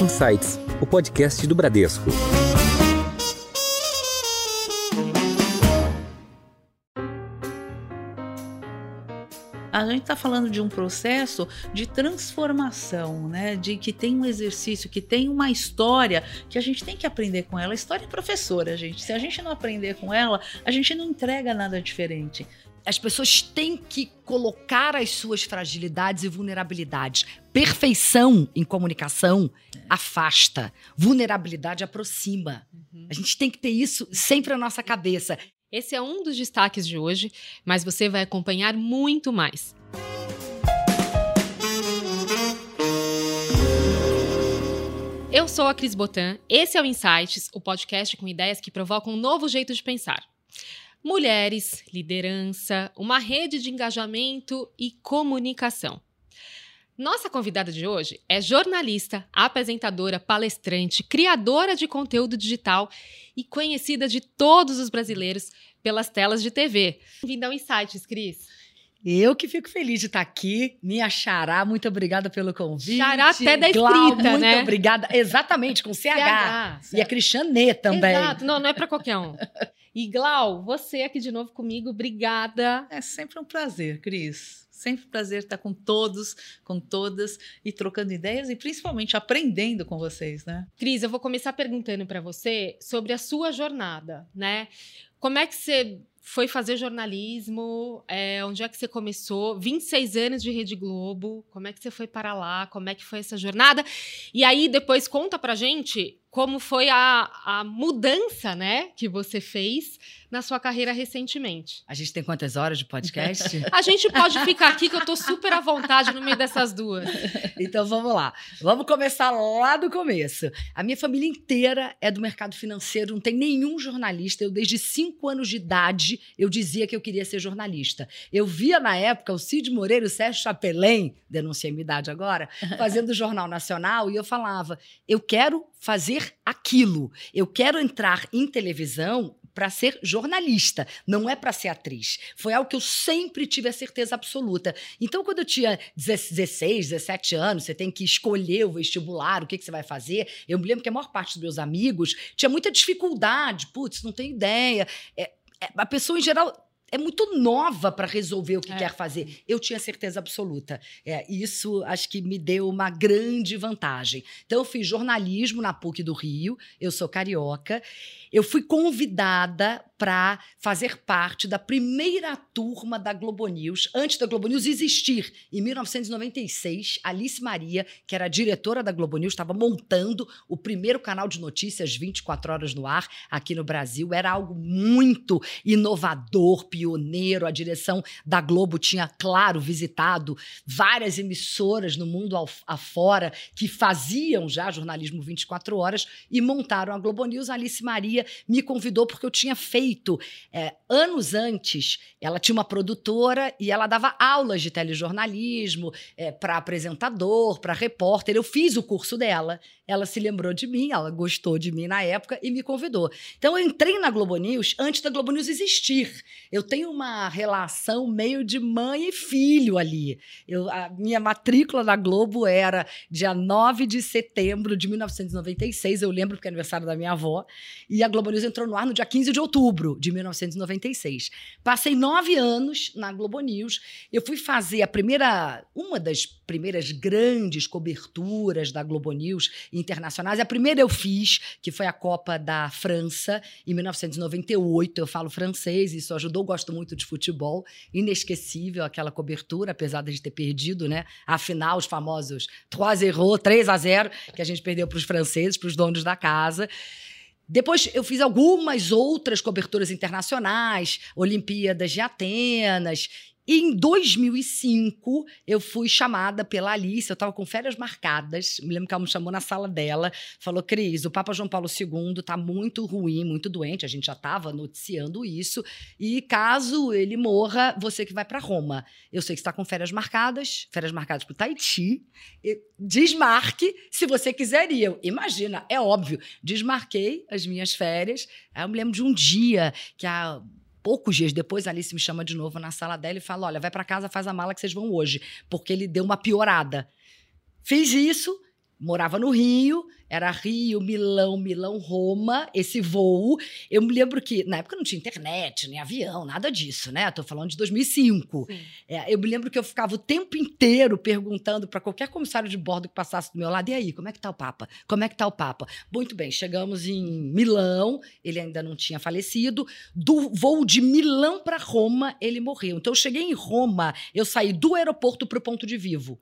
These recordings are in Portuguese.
Insights, o podcast do Bradesco. A gente está falando de um processo de transformação, né? De que tem um exercício, que tem uma história que a gente tem que aprender com ela. A história é professora, gente. Se a gente não aprender com ela, a gente não entrega nada diferente. As pessoas têm que colocar as suas fragilidades e vulnerabilidades. Perfeição em comunicação afasta, vulnerabilidade aproxima. Uhum. A gente tem que ter isso sempre na nossa cabeça. Esse é um dos destaques de hoje, mas você vai acompanhar muito mais. Eu sou a Cris Botan, esse é o Insights, o podcast com ideias que provocam um novo jeito de pensar. Mulheres, liderança, uma rede de engajamento e comunicação. Nossa convidada de hoje é jornalista, apresentadora, palestrante, criadora de conteúdo digital e conhecida de todos os brasileiros pelas telas de TV. Bem-vinda ao Insights, Cris. Eu que fico feliz de estar aqui. Minha xará, muito obrigada pelo convite. Xará até da Glau, escrita, muito né? obrigada. Exatamente, com CH. CH e a Cristiane também. Exato, não, não é para qualquer um. E Glau, você aqui de novo comigo, obrigada. É sempre um prazer, Cris. Sempre um prazer estar com todos, com todas e trocando ideias e principalmente aprendendo com vocês, né? Cris, eu vou começar perguntando para você sobre a sua jornada, né? Como é que você foi fazer jornalismo? É, onde é que você começou? 26 anos de Rede Globo. Como é que você foi para lá? Como é que foi essa jornada? E aí, depois, conta pra gente como foi a, a mudança, né, que você fez na sua carreira recentemente. A gente tem quantas horas de podcast? a gente pode ficar aqui que eu tô super à vontade no meio dessas duas. Então vamos lá. Vamos começar lá do começo. A minha família inteira é do mercado financeiro, não tem nenhum jornalista. Eu, desde cinco anos de idade, eu dizia que eu queria ser jornalista. Eu via na época o Cid Moreira e o Sérgio Chapelin, denunciei minha idade agora, fazendo o Jornal Nacional, e eu falava: eu quero fazer aquilo. Eu quero entrar em televisão para ser jornalista, não é para ser atriz. Foi algo que eu sempre tive a certeza absoluta. Então, quando eu tinha 16, 17 anos, você tem que escolher o vestibular, o que, que você vai fazer. Eu me lembro que a maior parte dos meus amigos tinha muita dificuldade. Putz, não tem ideia. É, é, a pessoa, em geral, é muito nova para resolver o que é. quer fazer. Eu tinha certeza absoluta. É, isso acho que me deu uma grande vantagem. Então, eu fiz jornalismo na PUC do Rio, eu sou carioca. Eu fui convidada para fazer parte da primeira turma da Globo News, antes da Globo News existir. Em 1996, Alice Maria, que era a diretora da Globo News, estava montando o primeiro canal de notícias 24 horas no ar aqui no Brasil. Era algo muito inovador, pioneiro. A direção da Globo tinha, claro, visitado várias emissoras no mundo afora que faziam já jornalismo 24 horas e montaram a Globo News. Alice Maria me convidou porque eu tinha feito é, anos antes. Ela tinha uma produtora e ela dava aulas de telejornalismo é, para apresentador, para repórter. Eu fiz o curso dela. Ela se lembrou de mim, ela gostou de mim na época e me convidou. Então eu entrei na Globo News antes da Globo News existir. Eu tenho uma relação meio de mãe e filho ali. Eu, a minha matrícula na Globo era dia 9 de setembro de 1996. Eu lembro porque é aniversário da minha avó. E a Globo News entrou no ar no dia 15 de outubro de 1996. Passei nove anos na Globo News. Eu fui fazer a primeira, uma das primeiras grandes coberturas da Globo News internacionais. A primeira eu fiz, que foi a Copa da França, em 1998. Eu falo francês, isso ajudou. Gosto muito de futebol. Inesquecível aquela cobertura, apesar de ter perdido, né? Afinal, os famosos 3-0, 3 a 0 que a gente perdeu para os franceses, para os donos da casa. Depois eu fiz algumas outras coberturas internacionais, Olimpíadas de Atenas, e em 2005, eu fui chamada pela Alice, eu estava com férias marcadas, me lembro que ela me chamou na sala dela, falou, Cris, o Papa João Paulo II está muito ruim, muito doente, a gente já estava noticiando isso, e caso ele morra, você que vai para Roma. Eu sei que está com férias marcadas, férias marcadas para o Tahiti, desmarque se você quiser ir. Eu, imagina, é óbvio, desmarquei as minhas férias, aí eu me lembro de um dia que a poucos dias depois, Alice me chama de novo na sala dela e fala: Olha, vai para casa, faz a mala que vocês vão hoje, porque ele deu uma piorada. Fiz isso morava no Rio, era Rio, Milão, Milão, Roma, esse voo. Eu me lembro que na época não tinha internet, nem avião, nada disso, né? Tô falando de 2005. É, eu me lembro que eu ficava o tempo inteiro perguntando para qualquer comissário de bordo que passasse do meu lado: e aí, como é que tá o Papa? Como é que tá o Papa? Muito bem, chegamos em Milão, ele ainda não tinha falecido. Do voo de Milão para Roma, ele morreu. Então eu cheguei em Roma, eu saí do aeroporto para o ponto de vivo.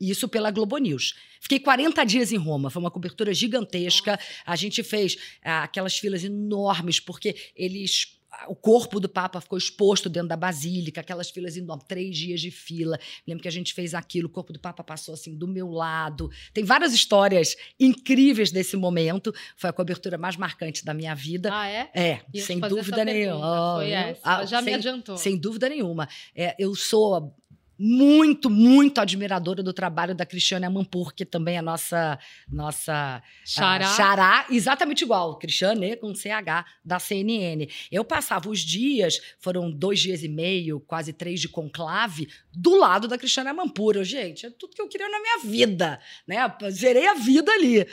Isso pela Globo News. Fiquei 40 dias em Roma, foi uma cobertura gigantesca. A gente fez ah, aquelas filas enormes, porque eles. O corpo do Papa ficou exposto dentro da Basílica, aquelas filas enormes, três dias de fila. Lembro que a gente fez aquilo, o corpo do Papa passou assim do meu lado. Tem várias histórias incríveis desse momento. Foi a cobertura mais marcante da minha vida. Ah, é? É, Ia sem dúvida nenhuma. Foi essa. ah, Já me sem- adiantou. sem dúvida nenhuma. É, eu sou muito, muito admiradora do trabalho da Cristiane Amanpour, que também é nossa nossa Xará. ah, xará, exatamente igual, Cristiane com CH da CNN. Eu passava os dias, foram dois dias e meio, quase três de conclave, do lado da Cristiane Amanpour. Eu, gente, é tudo que eu queria na minha vida, né? Zerei a vida ali.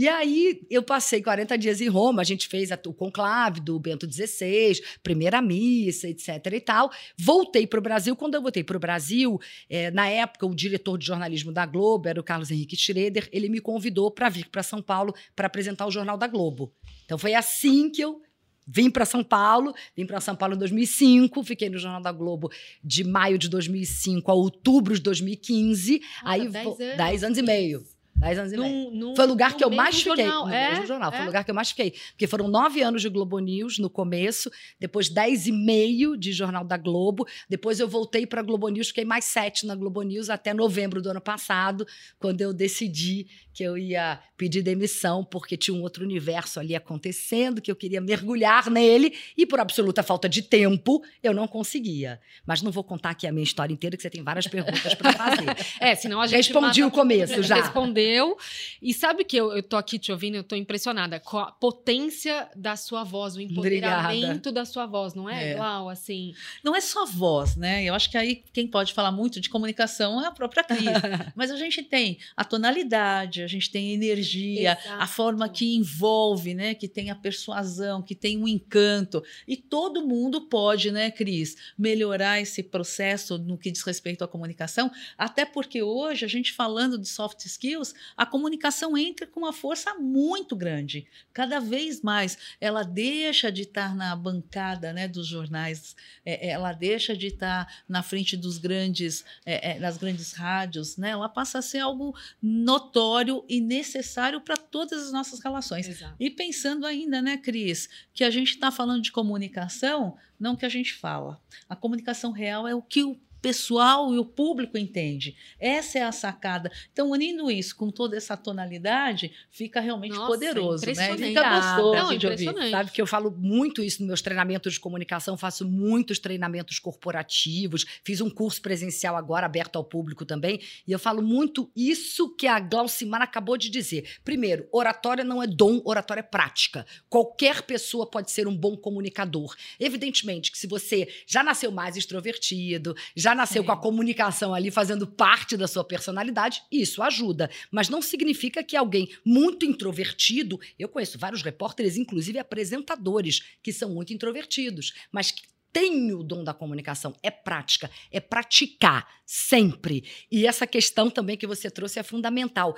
E aí eu passei 40 dias em Roma, a gente fez a- o conclave do Bento XVI, primeira missa, etc e tal. Voltei para o Brasil. Quando eu voltei para o Brasil, eh, na época, o diretor de jornalismo da Globo era o Carlos Henrique Schroeder. Ele me convidou para vir para São Paulo para apresentar o Jornal da Globo. Então foi assim que eu vim para São Paulo. Vim para São Paulo em 2005, fiquei no Jornal da Globo de maio de 2005 a outubro de 2015. Nossa, aí 10 vo- anos. 10 anos e meio. 10 anos e meio. Num- num- Foi o lugar que eu mais fiquei. jornal. No é? mesmo jornal. Foi É? o lugar que eu mais fiquei. Porque foram nove anos de Globo News no começo, depois dez e meio de Jornal da Globo. Depois eu voltei para Globo News, fiquei mais sete na Globo News até novembro do ano passado, quando eu decidi que eu ia pedir demissão, porque tinha um outro universo ali acontecendo, que eu queria mergulhar nele, e por absoluta falta de tempo, eu não conseguia. Mas não vou contar aqui a minha história inteira, que você tem várias perguntas para fazer. É, senão a gente. Respondi o começo já. E sabe que eu, eu tô aqui te ouvindo, eu tô impressionada com a potência da sua voz, o empoderamento da sua voz, não é, É. Glau? Assim. Não é só voz, né? Eu acho que aí quem pode falar muito de comunicação é a própria Cris. Mas a gente tem a tonalidade, a gente tem a energia, a Exato. forma que envolve, né? Que tem a persuasão, que tem um encanto. E todo mundo pode, né, Cris, melhorar esse processo no que diz respeito à comunicação, até porque hoje, a gente falando de soft skills, a comunicação entra com uma força muito grande. Cada vez mais ela deixa de estar na bancada né, dos jornais, é, ela deixa de estar na frente dos grandes, é, é, das grandes rádios, né? ela passa a ser algo notório e necessário para todas as nossas relações. Exato. E pensando ainda, né, Cris, que a gente está falando de comunicação, não que a gente fala. A comunicação real é o que o pessoal e o público entende. Essa é a sacada. Então, unindo isso com toda essa tonalidade, fica realmente Nossa, poderoso, né? E. Fica gostoso Não, de ouvir. Sabe que eu falo muito isso nos meus treinamentos de comunicação, faço muitos treinamentos corporativos, fiz um curso presencial agora aberto ao público também, e eu falo muito isso que a Glaucimar acabou de dizer. Primeiro, oratória não é dom, oratória é prática. Qualquer pessoa pode ser um bom comunicador. Evidentemente que se você já nasceu mais extrovertido, já nasceu Sim. com a comunicação ali fazendo parte da sua personalidade, isso ajuda. Mas não significa que alguém muito introvertido, eu conheço vários repórteres, inclusive apresentadores, que são muito introvertidos, mas que têm o dom da comunicação. É prática, é praticar sempre. E essa questão também que você trouxe é fundamental.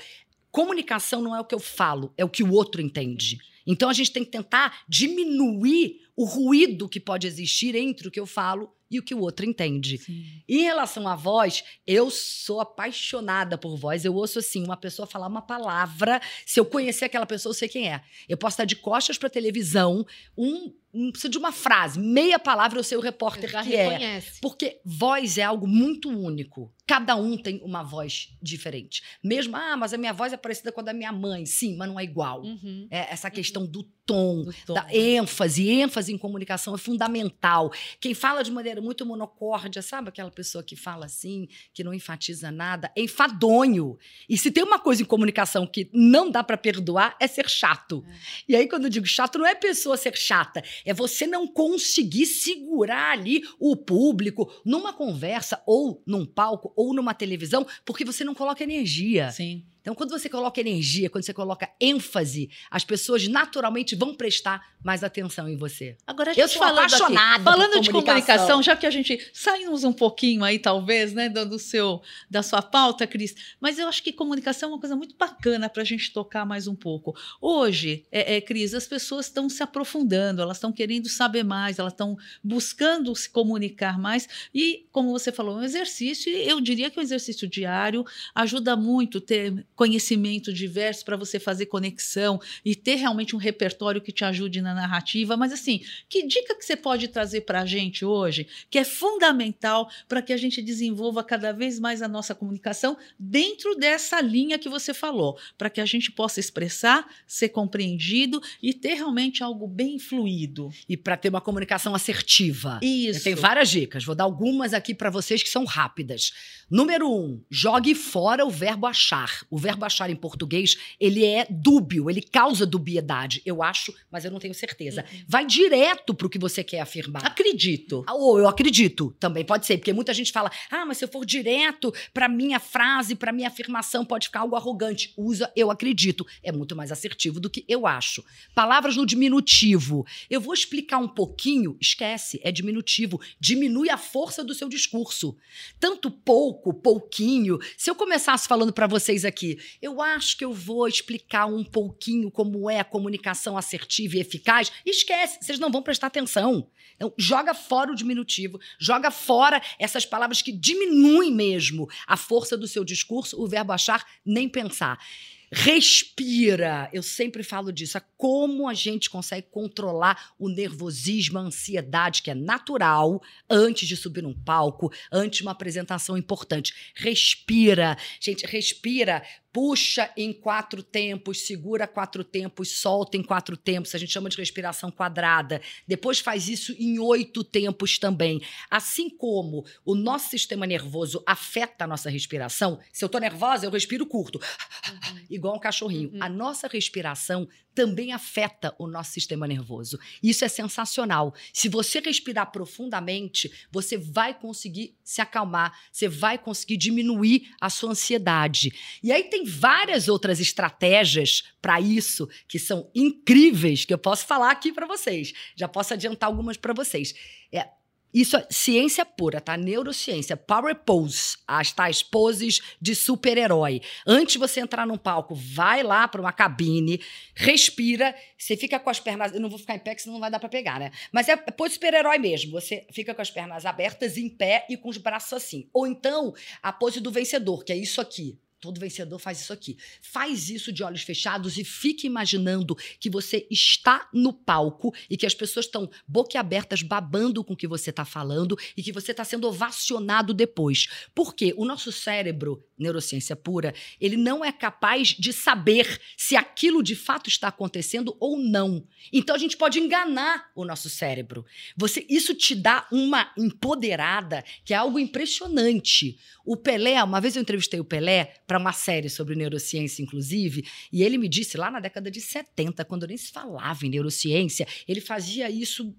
Comunicação não é o que eu falo, é o que o outro entende. Então a gente tem que tentar diminuir o ruído que pode existir entre o que eu falo e o que o outro entende. Sim. Em relação à voz, eu sou apaixonada por voz. Eu ouço assim, uma pessoa falar uma palavra, se eu conhecer aquela pessoa, eu sei quem é. Eu posso estar de costas para televisão, um, um de uma frase, meia palavra eu sei o repórter Já que é. reconhece. Porque voz é algo muito único. Cada um tem uma voz diferente. Mesmo, ah, mas a minha voz é parecida com a da minha mãe. Sim, mas não é igual. Uhum. É essa questão do tom, Do tom. da ênfase. ênfase em comunicação é fundamental. Quem fala de maneira muito monocórdia, sabe aquela pessoa que fala assim, que não enfatiza nada, é enfadonho. E se tem uma coisa em comunicação que não dá para perdoar, é ser chato. E aí, quando eu digo chato, não é pessoa ser chata, é você não conseguir segurar ali o público numa conversa, ou num palco, ou numa televisão, porque você não coloca energia. Sim. Então quando você coloca energia, quando você coloca ênfase, as pessoas naturalmente vão prestar mais atenção em você. Agora, a Eu gente sou falando apaixonada aqui, falando de comunicação. comunicação, já que a gente saímos um pouquinho aí, talvez, né, do, do seu, da sua pauta, Cris, mas eu acho que comunicação é uma coisa muito bacana para a gente tocar mais um pouco. Hoje, é, é, Cris, as pessoas estão se aprofundando, elas estão querendo saber mais, elas estão buscando se comunicar mais e, como você falou, é um exercício, e eu diria que é um exercício diário, ajuda muito ter conhecimento diverso para você fazer conexão e ter realmente um repertório que te ajude na narrativa. Mas assim, que dica que você pode trazer para a gente hoje, que é fundamental para que a gente desenvolva cada vez mais a nossa comunicação dentro dessa linha que você falou, para que a gente possa expressar, ser compreendido e ter realmente algo bem fluido. E para ter uma comunicação assertiva. Isso. Eu tenho várias dicas, vou dar algumas aqui para vocês que são rápidas. Número um, jogue fora o verbo achar. O verbo achar em português, ele é dúbio, ele causa dubiedade. Eu acho, mas eu não tenho certeza. Vai direto pro que você quer afirmar. Acredito. Ou eu acredito, também pode ser, porque muita gente fala: "Ah, mas se eu for direto para minha frase, para minha afirmação, pode ficar algo arrogante". Usa eu acredito, é muito mais assertivo do que eu acho. Palavras no diminutivo. Eu vou explicar um pouquinho, esquece, é diminutivo, diminui a força do seu discurso. Tanto pouco, pouquinho. Se eu começasse falando para vocês aqui, eu acho que eu vou explicar um pouquinho como é a comunicação assertiva e eficaz, esquece, vocês não vão prestar atenção. Então, joga fora o diminutivo, joga fora essas palavras que diminuem mesmo a força do seu discurso, o verbo achar, nem pensar. Respira. Eu sempre falo disso. É como a gente consegue controlar o nervosismo, a ansiedade, que é natural, antes de subir num palco, antes de uma apresentação importante. Respira. Gente, respira. Puxa em quatro tempos, segura quatro tempos, solta em quatro tempos. A gente chama de respiração quadrada. Depois faz isso em oito tempos também. Assim como o nosso sistema nervoso afeta a nossa respiração, se eu tô nervosa, eu respiro curto, igual um cachorrinho. Uhum. A nossa respiração também afeta o nosso sistema nervoso. Isso é sensacional. Se você respirar profundamente, você vai conseguir se acalmar, você vai conseguir diminuir a sua ansiedade. E aí tem várias outras estratégias para isso que são incríveis que eu posso falar aqui para vocês. Já posso adiantar algumas para vocês. É, isso é ciência pura, tá? Neurociência. Power pose, as tais poses de super-herói. Antes de você entrar num palco, vai lá para uma cabine, respira, você fica com as pernas. Eu não vou ficar em pé, que senão não vai dar para pegar, né? Mas é pose super-herói mesmo. Você fica com as pernas abertas, em pé e com os braços assim. Ou então, a pose do vencedor, que é isso aqui. Todo vencedor faz isso aqui. Faz isso de olhos fechados e fique imaginando que você está no palco e que as pessoas estão boquiabertas babando com o que você está falando e que você está sendo ovacionado depois. Porque o nosso cérebro, neurociência pura, ele não é capaz de saber se aquilo de fato está acontecendo ou não. Então a gente pode enganar o nosso cérebro. Você, isso te dá uma empoderada que é algo impressionante. O Pelé, uma vez eu entrevistei o Pelé para uma série sobre neurociência, inclusive, e ele me disse lá na década de 70, quando nem se falava em neurociência, ele fazia isso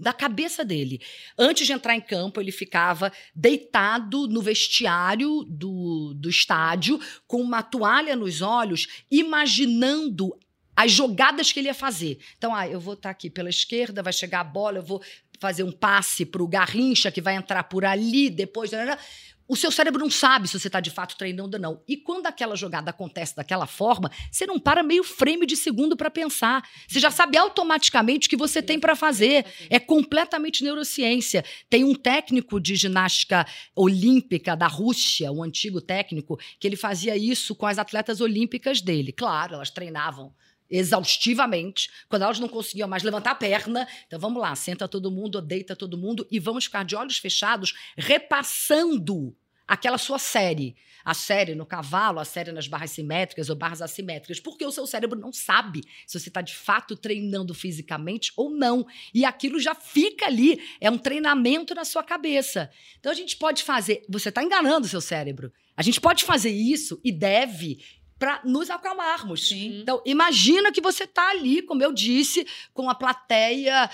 da cabeça dele. Antes de entrar em campo, ele ficava deitado no vestiário do, do estádio, com uma toalha nos olhos, imaginando as jogadas que ele ia fazer. Então, ah, eu vou estar aqui pela esquerda, vai chegar a bola, eu vou fazer um passe para o Garrincha, que vai entrar por ali, depois. O seu cérebro não sabe se você está de fato treinando ou não. E quando aquela jogada acontece daquela forma, você não para meio frame de segundo para pensar. Você já sabe automaticamente o que você tem para fazer. É completamente neurociência. Tem um técnico de ginástica olímpica da Rússia, um antigo técnico, que ele fazia isso com as atletas olímpicas dele. Claro, elas treinavam exaustivamente, quando elas não conseguiam mais levantar a perna. Então vamos lá, senta todo mundo, deita todo mundo e vamos ficar de olhos fechados repassando aquela sua série. A série no cavalo, a série nas barras simétricas ou barras assimétricas, porque o seu cérebro não sabe se você está de fato treinando fisicamente ou não. E aquilo já fica ali, é um treinamento na sua cabeça. Então a gente pode fazer, você está enganando o seu cérebro. A gente pode fazer isso e deve para nos acalmarmos. Sim. Então, imagina que você está ali, como eu disse, com a plateia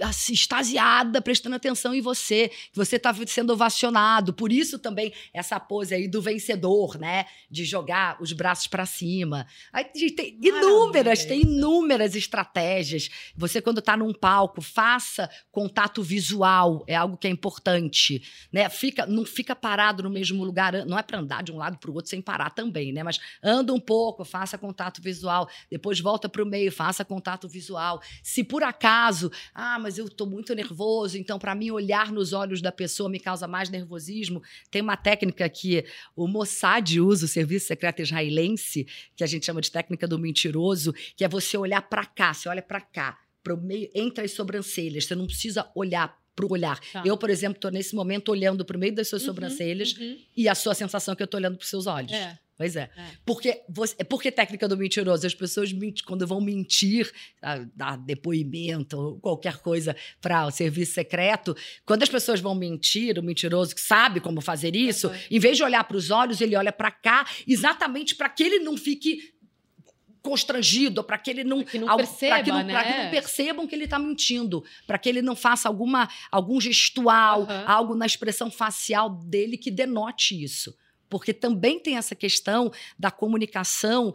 assim, extasiada, prestando atenção em você, que você está sendo ovacionado. Por isso também essa pose aí do vencedor, né? De jogar os braços para cima. Aí gente, tem inúmeras, tem inúmeras estratégias. Você, quando está num palco, faça contato visual, é algo que é importante. Né? Fica, não fica parado no mesmo lugar, não é para andar de um lado para o outro sem parar também, né? Mas anda um pouco, faça contato visual, depois volta para o meio, faça contato visual. Se por acaso, ah, mas eu estou muito nervoso, então para mim olhar nos olhos da pessoa me causa mais nervosismo, tem uma técnica que o Mossad usa, o Serviço Secreto Israelense, que a gente chama de técnica do mentiroso, que é você olhar para cá, você olha para cá, para o meio, entre as sobrancelhas, você não precisa olhar para o olhar. Tá. Eu, por exemplo, estou nesse momento olhando para o meio das suas Uhum, sobrancelhas uhum. e a sua sensação é que eu estou olhando para os seus olhos. É. Pois é. É. Porque, você, é porque técnica do mentiroso. As pessoas, quando vão mentir, ah, dar depoimento ou qualquer coisa para o serviço secreto, quando as pessoas vão mentir, o mentiroso que sabe como fazer isso, Uhum. em vez de olhar para os olhos, ele olha para cá, exatamente para que ele não fique constrangido, para que ele não, Que não perceba, que não, né? que não percebam que ele está mentindo, para que ele não faça alguma algum gestual, Aham. algo na expressão facial dele que denote isso. Porque também tem essa questão da comunicação.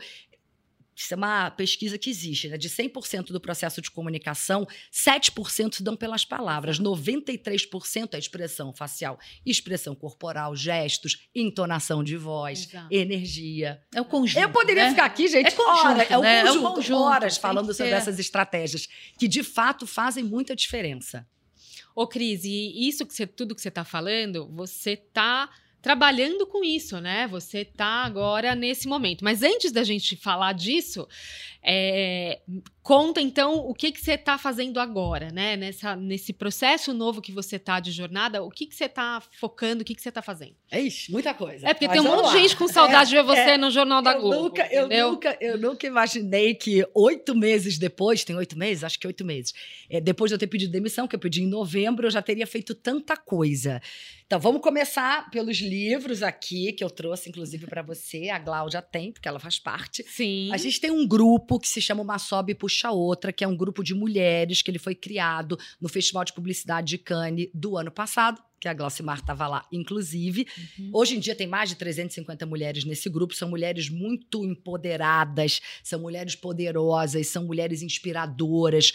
Isso é uma pesquisa que existe, né? De 100% do processo de comunicação, 7% se dão pelas palavras, 93% é expressão facial, expressão corporal, gestos, entonação de voz, Exato. energia. É o conjunto. Eu poderia né? ficar aqui, gente, É conjunto, horas, é o né? É o conjunto, conjunto, horas falando sobre essas estratégias que de fato fazem muita diferença. Ô, Cris, e isso que você, tudo que você está falando, você está trabalhando com isso, né? Você está agora nesse momento. Mas antes da gente falar disso, é, conta então o que, que você está fazendo agora, né? Nessa, nesse processo novo que você está de jornada, o que, que você está focando, o que, que você está fazendo? Ixi, muita coisa. É porque Mas tem um monte de gente com saudade de ver você é. no Jornal da eu Globo. Nunca, eu, nunca, eu nunca imaginei que oito meses depois, tem oito meses? Acho que oito meses. é, depois de eu ter pedido demissão, que eu pedi em novembro, eu já teria feito tanta coisa. Então, vamos começar pelos livros aqui, que eu trouxe, inclusive, para você. A Gláudia tem, porque ela faz parte. Sim. A gente tem um grupo que se chama Uma Sobe e Puxa Outra, que é um grupo de mulheres que ele foi criado no Festival de Publicidade de Cannes do ano passado, que a Glaucimar estava lá, inclusive. Uhum. Hoje em dia tem mais de 350 mulheres nesse grupo, são mulheres muito empoderadas, são mulheres poderosas, são mulheres inspiradoras.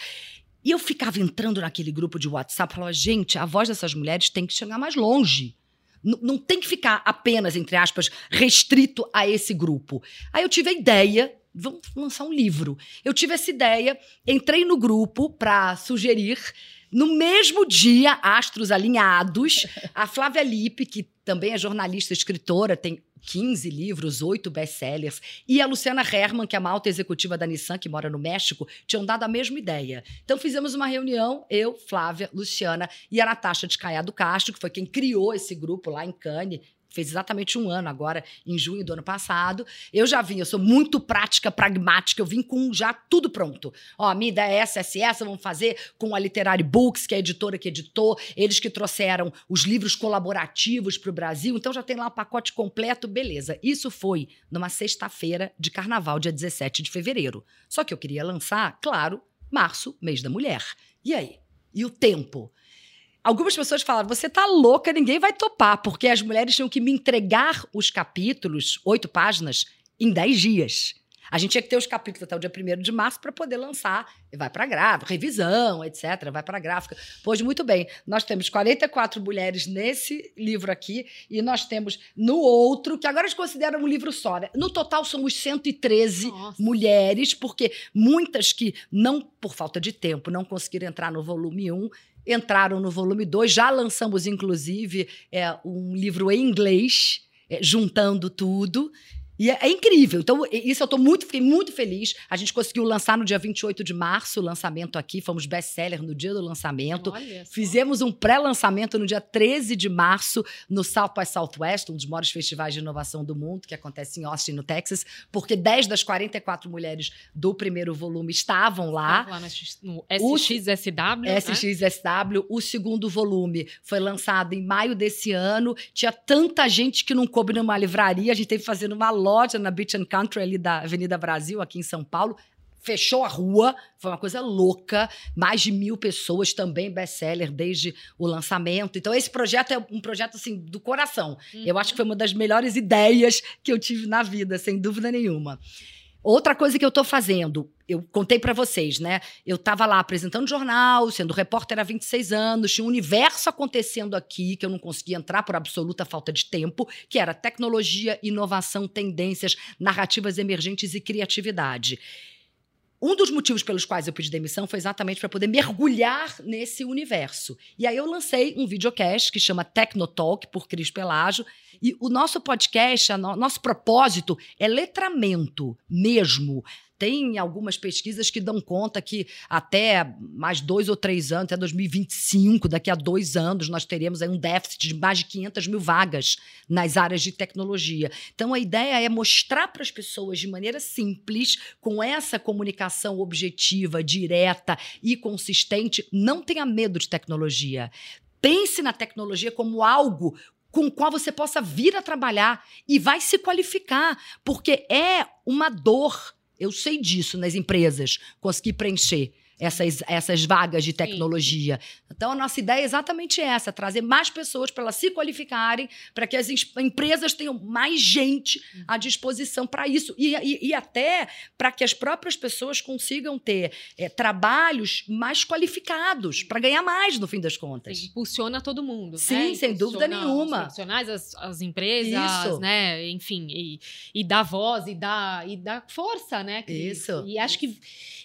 E eu ficava entrando naquele grupo de WhatsApp e falava, gente, a voz dessas mulheres tem que chegar mais longe. N- não tem que ficar apenas, entre aspas, restrito a esse grupo. Aí eu tive a ideia, vamos lançar um livro. Eu tive essa ideia, entrei no grupo para sugerir. No mesmo dia, astros alinhados, a Flávia Lippe, que também é jornalista escritora, tem 15 livros, 8 best-sellers, e a Luciana Herman, que é uma alta executiva da Nissan, que mora no México, tinham dado a mesma ideia. Então fizemos uma reunião, eu, Flávia, Luciana e a Natasha de Caiado Castro, que foi quem criou esse grupo lá em Cannes, fez exatamente um ano agora, em junho do ano passado. Eu já vim, eu sou muito prática, pragmática, eu vim com já tudo pronto. Ó, a minha ideia é essa, essa essa, vamos fazer com a Literary Books, que é a editora que editou, eles que trouxeram os livros colaborativos para o Brasil, então já tem lá o pacote completo, beleza. Isso foi numa sexta-feira de carnaval, dia 17 de fevereiro. Só que eu queria lançar, claro, março, mês da mulher. E aí? E o tempo? Algumas pessoas falaram: você tá louca, ninguém vai topar, porque as mulheres tinham que me entregar os capítulos, oito páginas, em dez dias. A gente tinha que ter os capítulos até o dia 1 de março para poder lançar. E vai para gráfica, revisão, etc. Vai para gráfica. Pois muito bem, nós temos 44 mulheres nesse livro aqui e nós temos no outro, que agora eles consideram um livro só. Né? No total somos 113 Nossa. mulheres, porque muitas que não, por falta de tempo, não conseguiram entrar no volume 1, entraram no volume 2. Já lançamos, inclusive, é, um livro em inglês, é, juntando tudo. E é, é incrível. Então, isso eu tô muito, fiquei muito feliz. A gente conseguiu lançar no dia 28 de março, o lançamento aqui. Fomos best-seller no dia do lançamento. Fizemos um pré-lançamento no dia 13 de março no South by Southwest, um dos maiores festivais de inovação do mundo, que acontece em Austin, no Texas, porque 10 das 44 mulheres do primeiro volume estavam lá. Tava lá no, no O- SXSW. né? SXSW, o segundo volume foi lançado em maio desse ano. Tinha tanta gente que não coube numa livraria, a gente teve que fazer numa loja na Beach and Country ali da Avenida Brasil, aqui em São Paulo. Fechou a rua, foi uma coisa louca. Mais de mil pessoas também best-seller desde o lançamento. Então, esse projeto é um projeto assim do coração. Uhum. Eu acho que foi uma das melhores ideias que eu tive na vida, sem dúvida nenhuma. Outra coisa que eu estou fazendo, eu contei para vocês, né? Eu estava lá apresentando jornal, sendo repórter há 26 anos, tinha um universo acontecendo aqui que eu não conseguia entrar por absoluta falta de tempo, que era tecnologia, inovação, tendências, narrativas emergentes e criatividade. Um dos motivos pelos quais eu pedi demissão foi exatamente para poder mergulhar nesse universo. E aí eu lancei um videocast que chama Tecnotalk, por Cris Pelágio. E o nosso podcast, o nosso propósito é letramento mesmo. Tem algumas pesquisas que dão conta que até mais dois ou três anos, até 2025, daqui a dois anos, nós teremos aí um déficit de mais de 500 mil vagas nas áreas de tecnologia. Então, a ideia é mostrar para as pessoas de maneira simples, com essa comunicação objetiva, direta e consistente, não tenha medo de tecnologia. Pense na tecnologia como algo com o qual você possa vir a trabalhar e vai se qualificar, porque é uma dor eu sei disso nas empresas, consegui preencher essas, essas vagas de tecnologia. Sim. Então, a nossa ideia é exatamente essa: trazer mais pessoas para elas se qualificarem, para que as empresas tenham mais gente uhum. à disposição para isso. E, e, e até para que as próprias pessoas consigam ter é, trabalhos mais qualificados, para ganhar mais, no fim das contas. Sim, impulsiona todo mundo. Sim, né? sem dúvida nenhuma. Os profissionais, as, as empresas, isso. né? Enfim, e, e dá voz e dá, e dá força, né? Cris? Isso. E acho que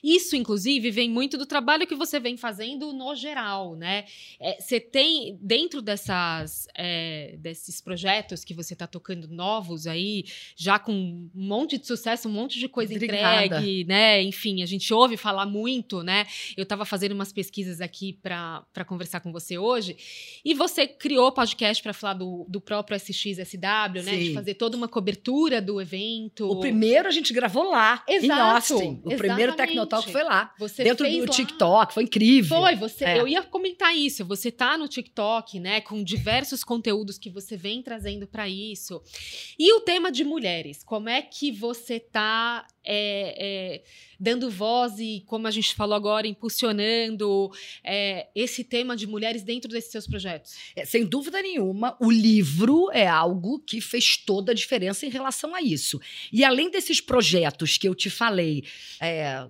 isso, inclusive, vem muito do trabalho que você vem fazendo no geral, né? É, você tem, dentro dessas, é, desses projetos que você está tocando novos aí, já com um monte de sucesso, um monte de coisa Obrigada. entregue, né? Enfim, a gente ouve falar muito, né? Eu estava fazendo umas pesquisas aqui para conversar com você hoje, e você criou podcast para falar do, do próprio SXSW, né? De fazer toda uma cobertura do evento. O primeiro a gente gravou lá, Exato, em Austin. O primeiro Tecno Talk foi lá. Você dentro do lá. TikTok, foi incrível. Foi, você. É. Eu ia comentar isso. Você tá no TikTok, né, com diversos conteúdos que você vem trazendo para isso. E o tema de mulheres, como é que você tá é, é, dando voz e, como a gente falou agora, impulsionando é, esse tema de mulheres dentro desses seus projetos? É, sem dúvida nenhuma, o livro é algo que fez toda a diferença em relação a isso. E além desses projetos que eu te falei, é,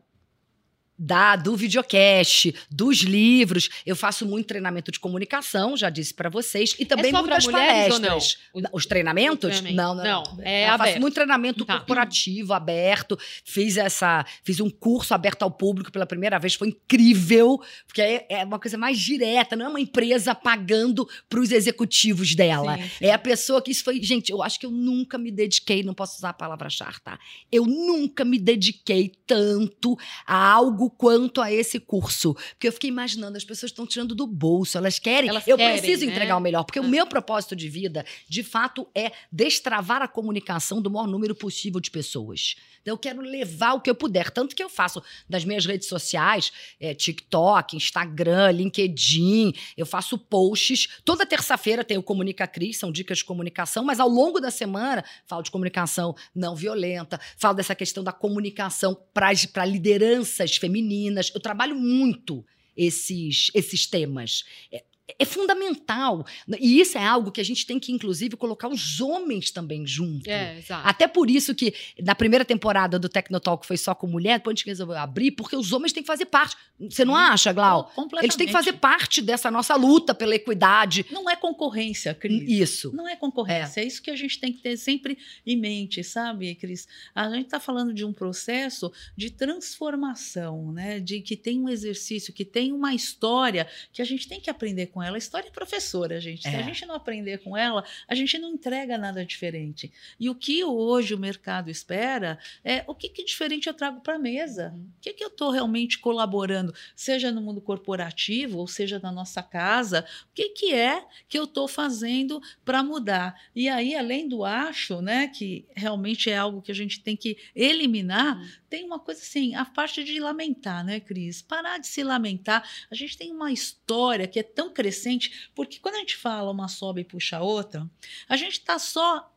da, do videocast, dos livros. Eu faço muito treinamento de comunicação, já disse para vocês, e também é muitas palestras. Os treinamentos? treinamento. Não, não. não é eu aberto. faço muito treinamento tá. corporativo, aberto. Fiz essa, fiz um curso aberto ao público pela primeira vez, foi incrível, porque é, é uma coisa mais direta, não é uma empresa pagando para os executivos dela. Sim, sim. É a pessoa que isso foi, gente, eu acho que eu nunca me dediquei, não posso usar a palavra char, tá? Eu nunca me dediquei tanto a algo quanto a esse curso. Porque eu fiquei imaginando, as pessoas estão tirando do bolso, elas querem. Elas eu querem, preciso né? entregar o melhor, porque ah. o meu propósito de vida, de fato, é destravar a comunicação do maior número possível de pessoas. Então, eu quero levar o que eu puder. Tanto que eu faço das minhas redes sociais, é, TikTok, Instagram, LinkedIn, eu faço posts. Toda terça-feira tem o Comunica Cris, são dicas de comunicação, mas ao longo da semana falo de comunicação não violenta, falo dessa questão da comunicação para lideranças femininas. Eu trabalho muito esses, esses temas. É, é fundamental. E isso é algo que a gente tem que, inclusive, colocar os homens também junto. É, exato. Até por isso que na primeira temporada do Tecnotalk foi só com mulher, depois a gente resolveu abrir, porque os homens têm que fazer parte. Você não acha, Glau? Eles têm que fazer parte dessa nossa luta pela equidade. Não é concorrência, Cris. Isso. Não é concorrência. É. é isso que a gente tem que ter sempre em mente, sabe, Cris? A gente está falando de um processo de transformação, né? De que tem um exercício, que tem uma história que a gente tem que aprender com com ela. A história é professora, gente. Se a é. gente não aprender com ela, a gente não entrega nada diferente. E o que hoje o mercado espera é o que, que diferente eu trago para a mesa. Uhum. O que, que eu estou realmente colaborando, seja no mundo corporativo, ou seja na nossa casa. O que, que é que eu estou fazendo para mudar? E aí, além do acho, né, que realmente é algo que a gente tem que eliminar, uhum. tem uma coisa assim, a parte de lamentar, né, Cris? Parar de se lamentar. A gente tem uma história que é tão crescente porque quando a gente fala uma sobe e puxa a outra, a gente está só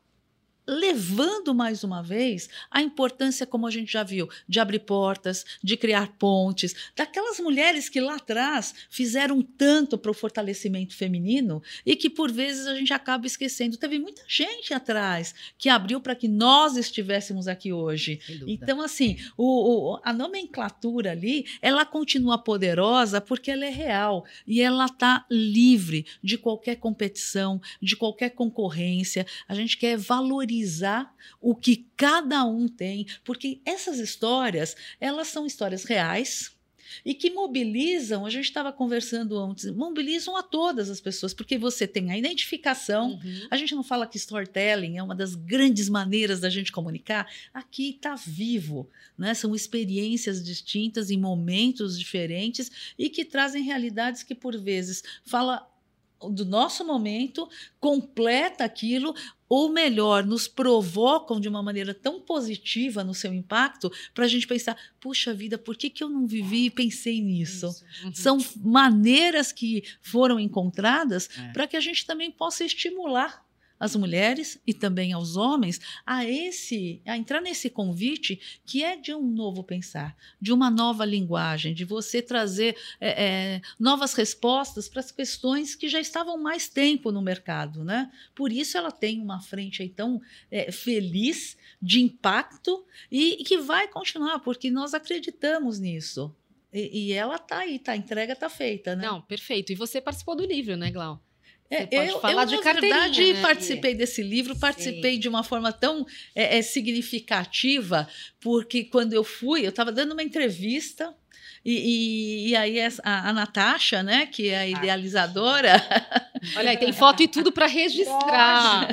levando mais uma vez a importância, como a gente já viu, de abrir portas, de criar pontes, daquelas mulheres que lá atrás fizeram tanto para o fortalecimento feminino e que por vezes a gente acaba esquecendo. Teve muita gente atrás que abriu para que nós estivéssemos aqui hoje. Então, assim, o, o, a nomenclatura ali, ela continua poderosa porque ela é real e ela está livre de qualquer competição, de qualquer concorrência. A gente quer valorizar valorizar o que cada um tem, porque essas histórias, elas são histórias reais, e que mobilizam, a gente estava conversando antes, mobilizam a todas as pessoas, porque você tem a identificação. Uhum. A gente não fala que storytelling é uma das grandes maneiras da gente comunicar. Aqui está vivo, né? São experiências distintas em momentos diferentes e que trazem realidades que por vezes fala do nosso momento, completa aquilo, ou melhor, nos provocam de uma maneira tão positiva no seu impacto, para a gente pensar: puxa vida, por que, que eu não vivi e pensei nisso? Uhum. São maneiras que foram encontradas é. para que a gente também possa estimular às mulheres e também aos homens a esse a entrar nesse convite que é de um novo pensar, de uma nova linguagem, de você trazer é, é, novas respostas para as questões que já estavam mais tempo no mercado, né? Por isso ela tem uma frente aí tão é, feliz de impacto e, e que vai continuar, porque nós acreditamos nisso. E, e ela está aí, tá, a entrega está feita, né? Não, perfeito. E você participou do livro, né, Glau? É, eu, falar eu, de na verdade, né? participei desse livro, participei Sim. de uma forma tão é, é, significativa, porque quando eu fui, eu estava dando uma entrevista e, e, e, aí a, a Natasha, né, que é a idealizadora. Olha aí, tem foto e tudo para registrar.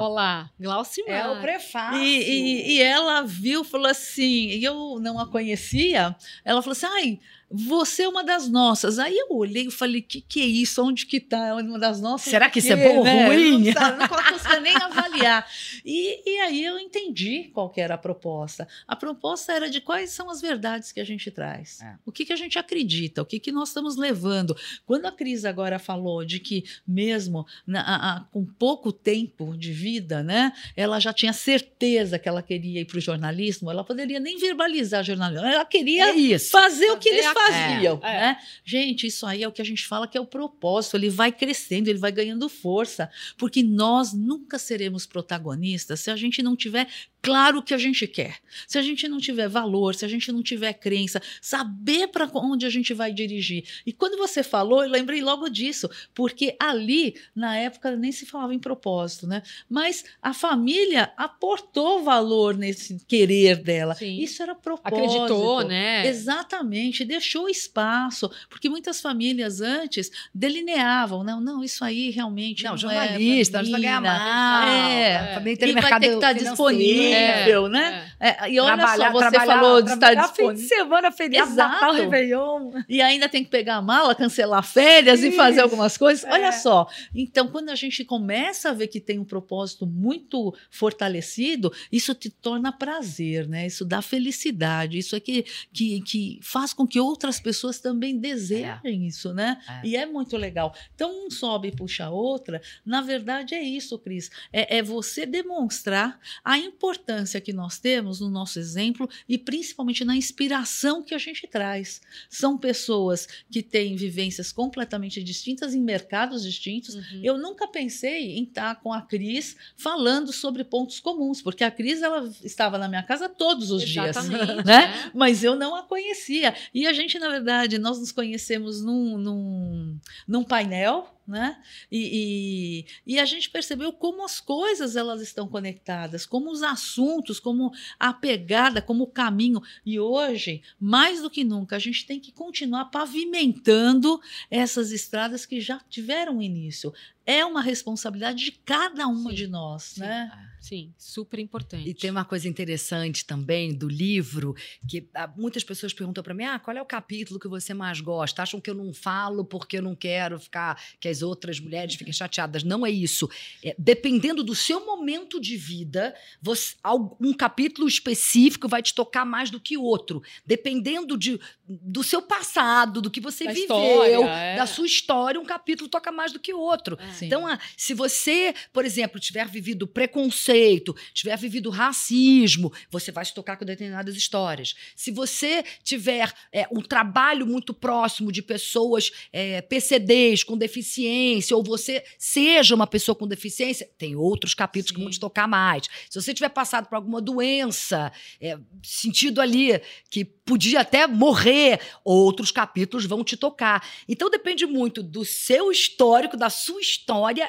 Olha lá, Glaucimar. É o prefácio. E, e, e ela viu, falou assim, e eu não a conhecia, ela falou assim, ai, você é uma das nossas. Aí eu olhei e falei, que que é isso? Onde que tá? É uma das nossas? Será que isso é bom ou né? ruim? Não, sabe, não consigo nem avaliar. E, e aí eu entendi qual que era a proposta. A proposta era de quais são as verdades que a gente traz. É. O que, que a gente acredita, o que, que nós estamos levando. Quando a Cris agora falou de que mesmo na, a, a, com pouco tempo de vida, né, ela já tinha certeza que ela queria ir para o jornalismo, ela poderia nem verbalizar jornalismo, ela queria é fazer o que eles fazem faziam. É, né? Gente, isso aí é o que a gente fala que é o propósito. Ele vai crescendo, ele vai ganhando força. Porque nós nunca seremos protagonistas se a gente não tiver claro que a gente quer. Se a gente não tiver valor, se a gente não tiver crença, saber para onde a gente vai dirigir. E quando você falou, eu lembrei logo disso, porque ali, na época, nem se falava em propósito, né? Mas a família aportou valor nesse querer dela. Sim. Isso era propósito. Acreditou, né? Exatamente, deixou espaço, porque muitas famílias antes delineavam, não, não, isso aí realmente não, não jornalista, é, vai ganhar mais. É, é. Também tem e vai ter que estar disponível incrível, é, né? É. É, e olha trabalhar, só, você falou de estar disponível. fim de semana, feriado, Exato. Natal, Réveillon. E ainda tem que pegar a mala, cancelar férias Isso. e fazer algumas coisas. Olha é. só. Então, quando a gente começa a ver que tem um propósito muito fortalecido, isso te torna prazer, né? Isso dá felicidade. Isso é que, que, que faz com que outras pessoas também desejem é. isso, né? É. E é muito legal. Então, um sobe e puxa a outra. Na verdade, é isso, Cris. É você demonstrar a importância importância que nós temos no nosso exemplo e principalmente na inspiração que a gente traz. São pessoas que têm vivências completamente distintas em mercados distintos. Uhum. Eu nunca pensei em estar com a Cris falando sobre pontos comuns, porque a Cris ela estava na minha casa todos os Exatamente, dias, né? É. Mas eu não a conhecia. E a gente, na verdade, nós nos conhecemos num, num, num painel né? E, e, e, a gente percebeu como as coisas elas estão conectadas, como os assuntos, como a pegada, como o caminho. E hoje, mais do que nunca, a gente tem que continuar pavimentando essas estradas que já tiveram início é uma responsabilidade de cada uma sim, de nós, sim, né? É. Sim, super importante. E tem uma coisa interessante também do livro, que ah, muitas pessoas perguntam para mim: ah, qual é o capítulo que você mais gosta? Acham que eu não falo porque eu não quero ficar, que as outras mulheres fiquem chateadas. Não é isso. É, dependendo do seu momento de vida, você, um capítulo específico vai te tocar mais do que outro. Dependendo de, do seu passado, do que você da viveu, história, é. da sua história, um capítulo toca mais do que outro. É. Sim. Então, ah, se você, por exemplo, tiver vivido preconceito, tiver vivido racismo, você vai se tocar com determinadas histórias. Se você tiver é, um trabalho muito próximo de pessoas é, PCDs com deficiência, ou você seja uma pessoa com deficiência, tem outros capítulos que vão Sim. te tocar mais. Se você tiver passado por alguma doença, é, sentido ali que podia até morrer, outros capítulos vão te tocar. Então depende muito do seu histórico, da sua história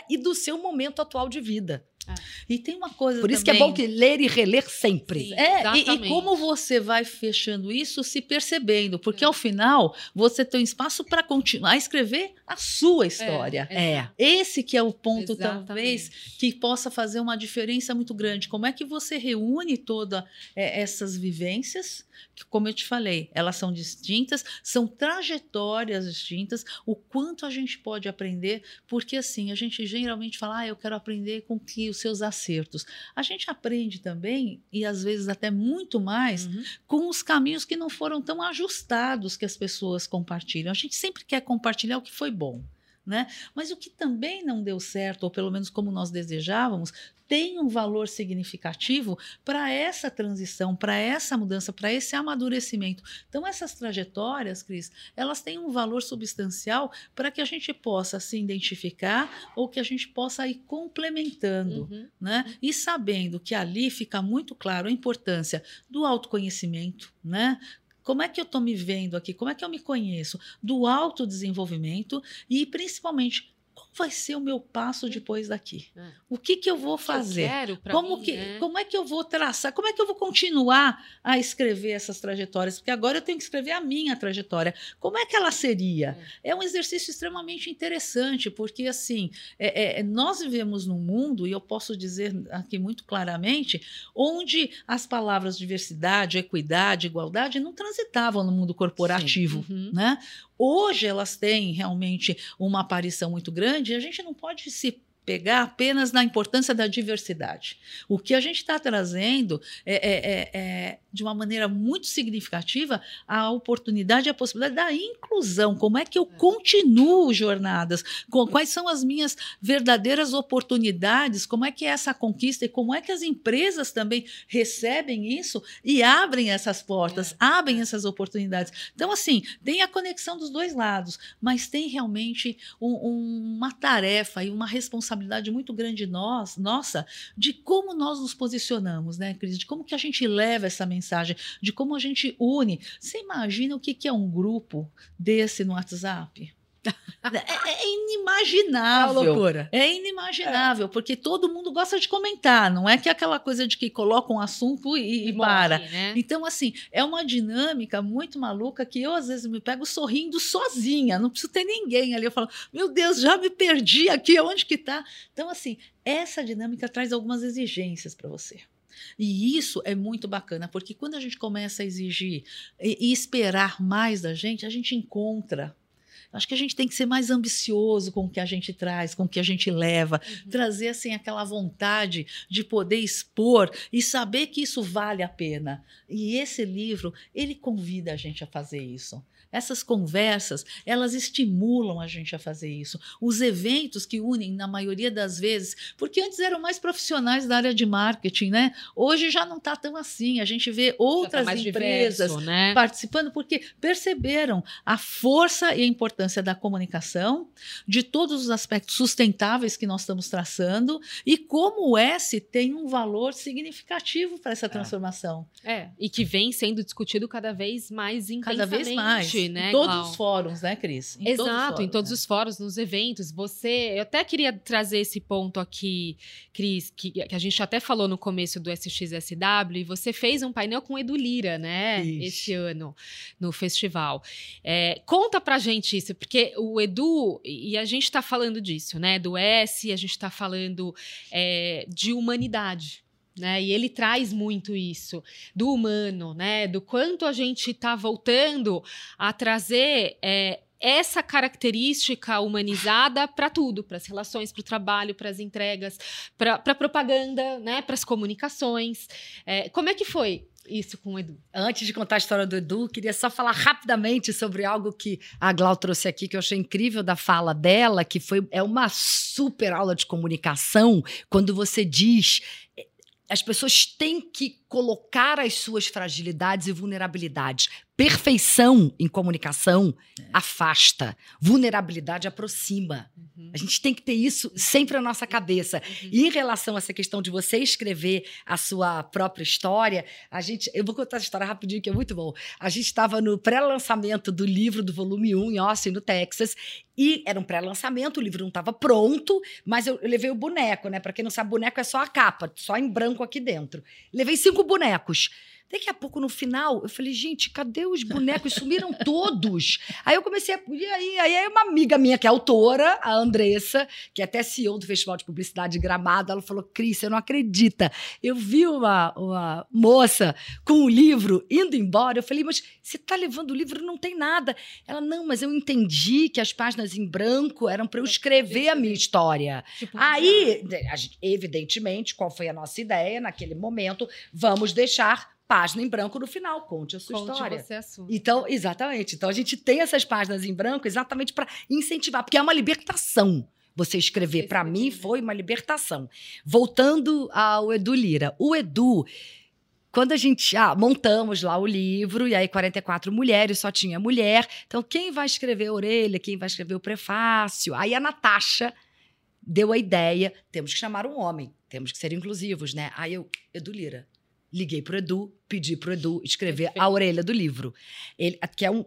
e do seu momento atual de vida. E tem uma coisa Por isso que é também- bom que ler e reler sempre. Sim. É, e- e, como você vai fechando isso se percebendo, porque ao final você tem um espaço para continuar a escrever a sua história. É. Esse que é o ponto, Exatamente. talvez, que possa fazer uma diferença muito grande. Como é que você reúne todas essas vivências? Que, como eu te falei, elas são distintas, são trajetórias distintas, o quanto a gente pode aprender, porque assim, a gente geralmente fala, ah, eu quero aprender com que os seus acertos. A gente aprende também, e às vezes até muito mais, Uhum. com os caminhos que não foram tão ajustados que as pessoas compartilham. A gente sempre quer compartilhar o que foi bom. Né? Mas o que também não deu certo, ou pelo menos como nós desejávamos, tem um valor significativo para essa transição, para essa mudança, para esse amadurecimento. Então, essas trajetórias, Cris, elas têm um valor substancial para que a gente possa se identificar ou que a gente possa ir complementando Uhum. né? E sabendo que ali fica muito claro a importância do autoconhecimento, né? Como é que eu estou me vendo aqui? Como é que eu me conheço? Do autodesenvolvimento e, principalmente, vai ser o meu passo depois daqui? É. O que, que eu vou fazer? Como, mim, que, né? como é que eu vou traçar? Como é que eu vou continuar a escrever essas trajetórias? Porque agora eu tenho que escrever a minha trajetória. Como é que ela seria? É, um exercício extremamente interessante, porque assim, é- é- nós vivemos num mundo, e eu posso dizer aqui muito claramente, onde as palavras diversidade, equidade, igualdade não transitavam no mundo corporativo Uhum. né? Hoje elas têm realmente uma aparição muito grande e a gente não pode se pegar apenas na importância da diversidade. O que a gente está trazendo é, é- é- é, de uma maneira muito significativa a oportunidade e a possibilidade da inclusão. Como é que eu continuo jornadas? Com- Quais são as minhas verdadeiras oportunidades? Como é que é essa conquista e como é que as empresas também recebem isso e abrem essas portas, abrem essas oportunidades? Então, assim, tem a conexão dos dois lados, mas tem realmente um- um- uma tarefa e uma responsabilidade muito grande nós, nossa de como nós nos posicionamos, né, Cris? De como que a gente leva essa mensagem, de como a gente une. Você imagina o que, que é um grupo desse no WhatsApp? É, é inimaginável. loucura. É inimaginável, porque todo mundo gosta de comentar, não é que é aquela coisa de que coloca um assunto e, e morre, para. né? Então, assim, é uma dinâmica muito maluca que eu, às vezes, me pego sorrindo sozinha, não preciso ter ninguém ali. Eu falo, meu Deus, já me perdi aqui, onde que tá? Então, assim, essa dinâmica traz algumas exigências para você. E isso é muito bacana, porque quando a gente começa a exigir e, e esperar mais da gente, a gente encontra. Acho que a gente tem que ser mais ambicioso com o que a gente traz, com o que a gente leva, Uhum. trazer assim aquela vontade de poder expor e saber que isso vale a pena. E esse livro, ele convida a gente a fazer isso. Essas conversas, elas estimulam a gente a fazer isso. Os eventos que unem, na maioria das vezes, porque antes eram mais profissionais da área de marketing, né? Hoje já não está tão assim. A gente vê tá outras mais empresas diverso, né? participando porque perceberam a força e a importância da comunicação, de todos os aspectos sustentáveis que nós estamos traçando e como o S tem um valor significativo para essa transformação. É, e que vem sendo discutido cada vez mais Cada intensamente, vez mais. Né? em todos Glau? os fóruns, né, Cris? Em Exato, em todos né? os fóruns, nos eventos. Você, eu até queria trazer esse ponto aqui, Cris, que, que a gente até falou no começo do SXSW, e você fez um painel com o Edu Lira, né? Isso. Esse ano, no festival. É, conta pra gente isso, porque o Edu, e a gente tá falando disso, né? Do S, a gente tá falando é, de humanidade. Né? E ele traz muito isso do humano, né? Do quanto a gente está voltando a trazer é, essa característica humanizada para tudo, para as relações, para o trabalho, para as entregas, para a propaganda, né? Para as comunicações. É, como é que foi isso com o Edu. Antes de contar a história do Edu, queria só falar rapidamente sobre algo que a Glau trouxe aqui, que eu achei incrível da fala dela, que foi é uma super aula de comunicação, quando você diz as pessoas têm que colocar as suas fragilidades e vulnerabilidades. Perfeição em comunicação afasta, vulnerabilidade aproxima. Uhum. A gente tem que ter isso sempre na nossa cabeça. Uhum. E em relação a essa questão de você escrever a sua própria história, a gente, eu vou contar essa história rapidinho que é muito bom. A gente estava no pré-lançamento do livro do volume 1 em Austin, no Texas, e era um pré-lançamento, o livro não estava pronto, mas eu, eu levei o boneco, né? Para quem não sabe, boneco é só a capa, só em branco aqui dentro. Levei cinco bonecos. Daqui a pouco, no final, eu falei, gente, cadê os bonecos? Sumiram todos. Aí eu comecei a. E aí, aí uma amiga minha, que é autora, a Andressa, que é até CEO do Festival de Publicidade de Gramado, ela falou: Cris, você não acredita. Eu vi uma, uma moça com o livro indo embora. Eu falei, mas você tá levando o livro? Não tem nada. Ela, não, mas eu entendi que as páginas em branco eram para eu escrever a minha história. Tipo, Aí, a gente- evidentemente, qual foi a nossa ideia naquele momento? Vamos deixar página em branco no final. Conte a sua conte história. você a sua. Então, exatamente. Então a gente tem essas páginas em branco exatamente para incentivar, porque é uma libertação. Você escrever, para mim, foi uma libertação. Voltando ao Edu Lira. O Edu, quando a gente ah, montamos lá o livro, e aí 44 mulheres, só tinha mulher. Então, quem vai escrever a orelha, quem vai escrever o prefácio? Aí a Natasha deu a ideia: temos que chamar um homem, temos que ser inclusivos, né? Aí eu, Edu Lira. Liguei pro Edu, pedi pro Edu escrever Perfeito. a orelha do livro. Ele, que é um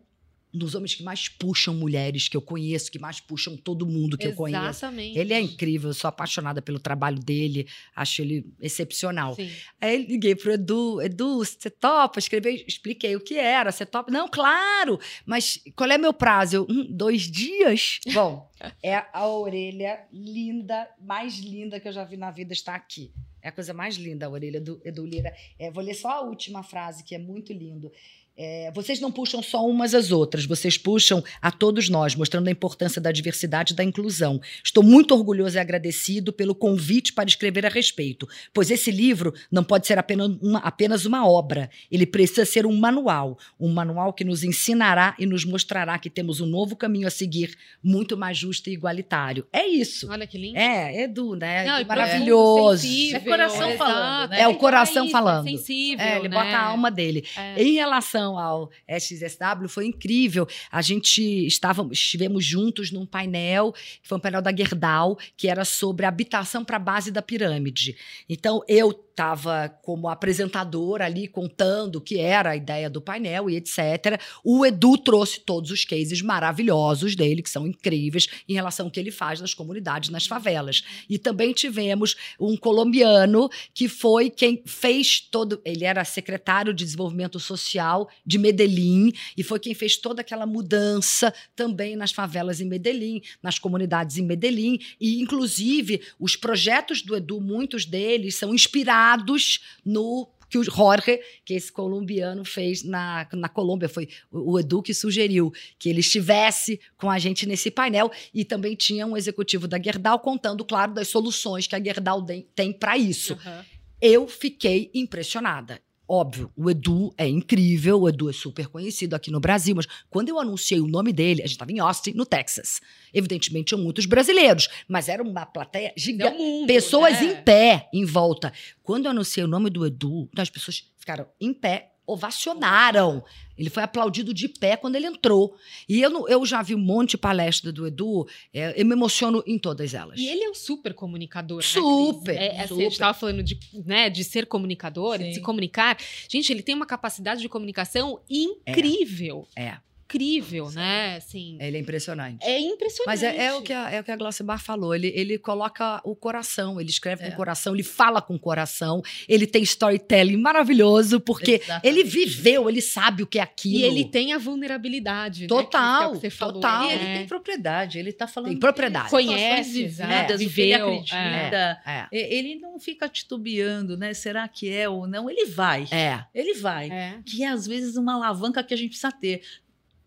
dos homens que mais puxam mulheres que eu conheço, que mais puxam todo mundo que eu conheço. Exatamente. Ele é incrível, eu sou apaixonada pelo trabalho dele, acho ele excepcional. Sim. Aí liguei pro Edu, Edu, você topa? Escrevi, expliquei o que era, você topa? Não, claro, mas qual é meu prazo? Eu, "Hum, dois dias? Bom, é a orelha linda, mais linda que eu já vi na vida, está aqui. É a coisa mais linda, a orelha do Edu Lira. É, vou ler só a última frase, que é muito lindo. É, vocês não puxam só umas às outras, vocês puxam a todos nós, mostrando a importância da diversidade e da inclusão. Estou muito orgulhoso e agradecido pelo convite para escrever a respeito, pois esse livro não pode ser apenas uma, apenas uma obra, ele precisa ser um manual, um manual que nos ensinará e nos mostrará que temos um novo caminho a seguir, muito mais justo e igualitário. É isso. Olha que lindo. É, Edu, né? Não, e Maravilhoso. sensível, É coração falando, né? É o coração isso, falando. É sensível, É, ele né? bota a alma dele. É. Em relação ao SXSW, foi incrível. A gente estava, estivemos juntos num painel, que foi um painel da Gerdau, que era sobre habitação para a base da pirâmide. Então, eu estava como apresentadora ali, contando o que era a ideia do painel e etc. O Edu trouxe todos os cases maravilhosos dele, que são incríveis, em relação ao que ele faz nas comunidades, nas favelas. E também tivemos um colombiano que foi quem fez todo. Ele era secretário de desenvolvimento social de Medellín e foi quem fez toda aquela mudança também nas favelas em Medellín, nas comunidades em Medellín. E, inclusive, os projetos do Edu, muitos deles são inspirados no que o Jorge, que esse colombiano fez na, na Colômbia, foi o Edu que sugeriu que ele estivesse com a gente nesse painel e também tinha um executivo da Gerdau contando, claro, das soluções que a Gerdau tem- para isso. Aham. Eu fiquei impressionada. Óbvio, o Edu é incrível, o Edu é super conhecido aqui no Brasil, mas quando eu anunciei o nome dele, a gente estava em Austin, no Texas. Evidentemente, tinham muitos brasileiros, mas era uma plateia gigante. mundo, Pessoas né? em pé em volta. Quando eu anunciei o nome do Edu, as pessoas ficaram em pé, ovacionaram. Ele foi aplaudido de pé quando ele entrou. E eu, eu já vi um monte de palestra do Edu, é, eu me emociono em todas elas. E ele é um super comunicador, né? Super, É, assim, a super. gente estava falando de, né, de ser comunicador, de Sim. se comunicar. Gente, ele tem uma capacidade de comunicação incrível. É, Incrível, né? Assim, ele é impressionante. é impressionante. Mas é, é o que a, é o que a Glaucia Bar falou. Ele, ele coloca o coração, ele escreve com É. o coração, ele fala com o coração, ele tem storytelling maravilhoso, porque Exatamente. ele viveu, ele sabe o que é aquilo. E ele tem a vulnerabilidade, né, Total, Cris, que é que você falou. total. E ele É. tem propriedade, ele tá falando Tem propriedade. de Conhece, vividas, o que ele viveu, acredita. É, Ele não fica titubeando, né? Será que é ou não? Ele vai. é. Ele vai. É. Que é, às vezes, uma alavanca que a gente precisa ter.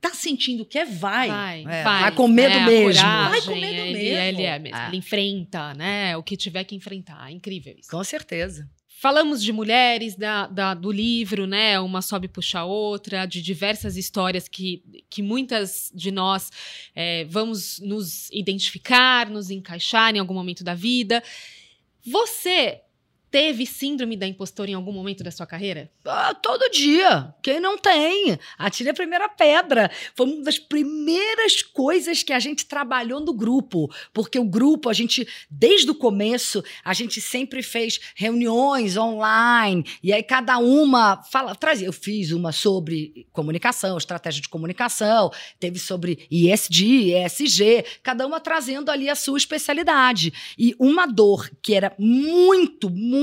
Tá sentindo que é? Vai. Vai, É, vai. vai com medo a mesmo. coragem, Vai com medo ele, mesmo. Ele é mesmo. É. Ele enfrenta, né? O que tiver que enfrentar. É incrível isso. Com certeza. Falamos de mulheres, da, da- do livro, né? Uma sobe puxa a outra, de diversas histórias que, que muitas de nós é, vamos nos identificar, nos encaixar em algum momento da vida. Você teve síndrome da impostora em algum momento da sua carreira? Ah, todo dia. Quem não tem? Atire a primeira pedra. Foi uma das primeiras coisas que a gente trabalhou no grupo. Porque o grupo, a gente, desde o começo, a gente sempre fez reuniões online. E aí cada uma fala, trazia. Eu fiz uma sobre comunicação, estratégia de comunicação, teve sobre ISD, ESG, cada uma trazendo ali a sua especialidade. E uma dor que era muito, muito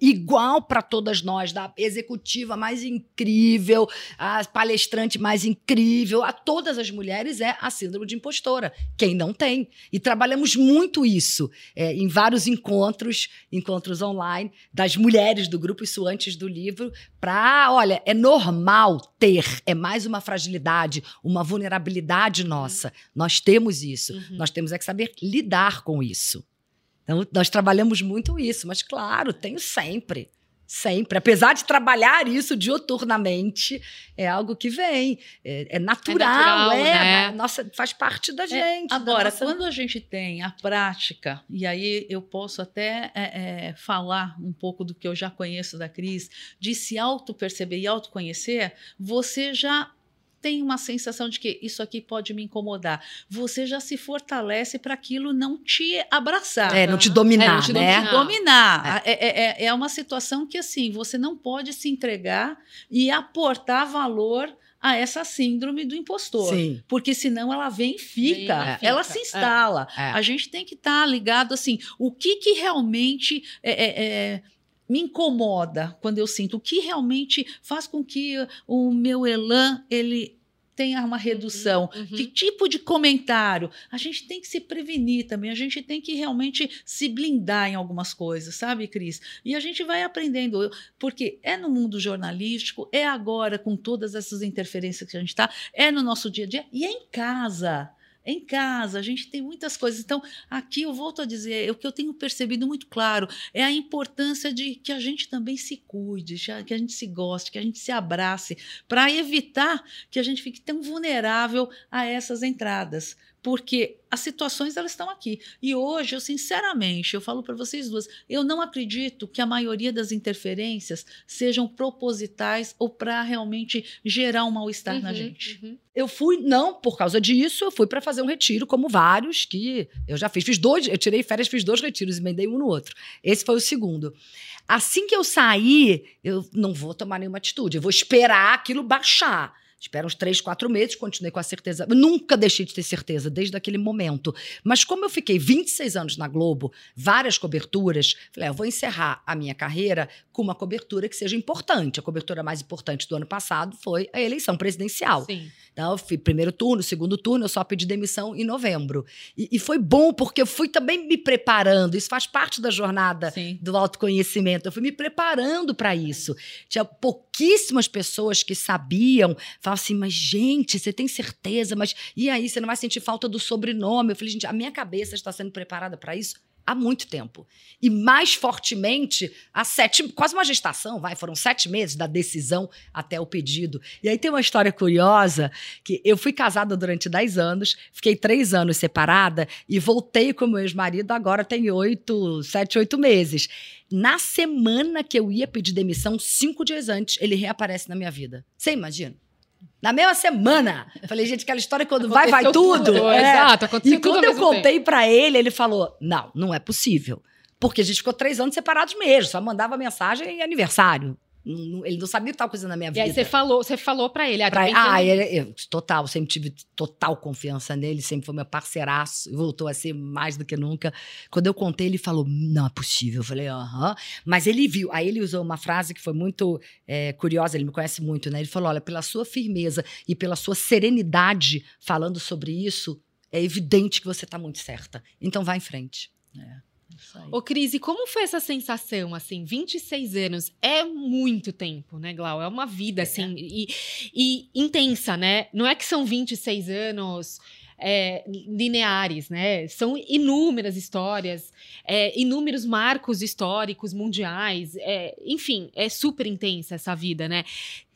igual para todas nós, da executiva mais incrível, a palestrante mais incrível, a todas as mulheres, é a síndrome de impostora. Quem não tem. E trabalhamos muito isso é, em vários encontros, encontros online, das mulheres do grupo, isso antes do livro, para, olha, é normal ter, é mais uma fragilidade, uma vulnerabilidade nossa. Nós temos isso. Uhum. Nós temos é que saber lidar com isso. Então, nós trabalhamos muito isso, mas claro, tenho sempre. Sempre. Apesar de trabalhar isso dioturnamente, é algo que vem. É, é natural, natural, é. né? Nossa, faz parte da gente. da Agora, nossa- quando a gente tem a prática, e aí eu posso até é, é, falar um pouco do que eu já conheço da Cris, de se auto-perceber e autoconhecer, você já tem uma sensação de que isso aqui pode me incomodar. Você já se fortalece para aquilo não te abraçar. É, não te É, dominar, não te né? dominar. dominar. É. É, é- é uma situação que, assim, você não pode se entregar e aportar valor a essa síndrome do impostor. Sim. Porque senão ela vem e fica. Vem e Ela fica. se instala. É. A gente tem que estar ligado assim, o que que realmente é, é, é, me incomoda quando eu sinto, o que realmente faz com que o meu elan ele tenha uma redução. Uhum. Que tipo de comentário? A gente tem que se prevenir também, a gente tem que realmente se blindar em algumas coisas, sabe, Cris? E a gente vai aprendendo, porque é no mundo jornalístico, é agora com todas essas interferências que a gente está, é no nosso dia a dia e é em casa. É em casa, a gente tem muitas coisas. Então, aqui eu volto a dizer, o que eu tenho percebido muito claro é a importância de que a gente também se cuide, que a gente se goste, que a gente se abrace, para evitar que a gente fique tão vulnerável a essas entradas. Porque as situações elas estão aqui. E hoje, eu sinceramente, eu falo para vocês duas, eu não acredito que a maioria das interferências sejam propositais ou para realmente gerar um mal-estar na Uhum, gente. uhum. Eu fui, não por causa disso, eu fui para fazer um retiro, como vários que eu já fiz. Fiz dois, eu tirei férias, fiz dois retiros, emendei um no outro. Esse foi o segundo. Assim que eu sair, eu não vou tomar nenhuma atitude, eu vou esperar aquilo baixar. Espero uns três, quatro meses, continuei com a certeza. Eu nunca deixei de ter certeza, desde aquele momento. Mas como eu fiquei 26 anos na Globo, várias coberturas, falei, ah, eu vou encerrar a minha carreira com uma cobertura que seja importante. A cobertura mais importante do ano passado foi a eleição presidencial. Sim. Então, eu fui primeiro turno, segundo turno, eu só pedi demissão em novembro. E, e foi bom, porque eu fui também me preparando. Isso faz parte da jornada Sim. do autoconhecimento. Eu fui me preparando para isso. Tinha pouquíssimas pessoas que sabiam. Falavam assim, mas gente, você tem certeza? Mas e aí, você não vai sentir falta do sobrenome? Eu falei, gente, a minha cabeça está sendo preparada para isso há muito tempo. E mais fortemente, há sete, quase uma gestação, vai, foram sete meses da decisão até o pedido. E aí tem uma história curiosa, que eu fui casada durante dez anos, fiquei três anos separada e voltei com meu ex-marido agora tem oito, sete, oito meses. Na semana que eu ia pedir demissão, cinco dias antes, ele reaparece na minha vida. Você imagina? Na mesma semana. Eu Falei, gente, aquela história quando vai, vai Aconteceu tudo. É. Exato, aconteceu E tudo quando eu contei pra ele, ele falou: não, não é possível. Porque a gente ficou três anos separados mesmo, só mandava mensagem em aniversário. Ele não sabia o que estava coisa na minha E vida. aí você falou, você falou pra ele, ah, tô Pra- ah, ele, eu, total, sempre tive total confiança nele, sempre foi meu parceiraço, e voltou a ser mais do que nunca. Quando eu contei, ele falou: não é possível. Eu falei, aham. Mas ele viu, aí ele usou uma frase que foi muito é, curiosa, ele me conhece muito, né? Ele falou: olha, pela sua firmeza e pela sua serenidade falando sobre isso, é evidente que você está muito certa. Então vá em frente. Isso aí. Ô, Cris, e como foi essa sensação, assim, 26 anos? É muito tempo, né, Glau? É uma vida, assim, e, e intensa, né? Não é que são 26 anos é, lineares, né? São inúmeras histórias, é, inúmeros marcos históricos mundiais, é, enfim, é super intensa essa vida, né?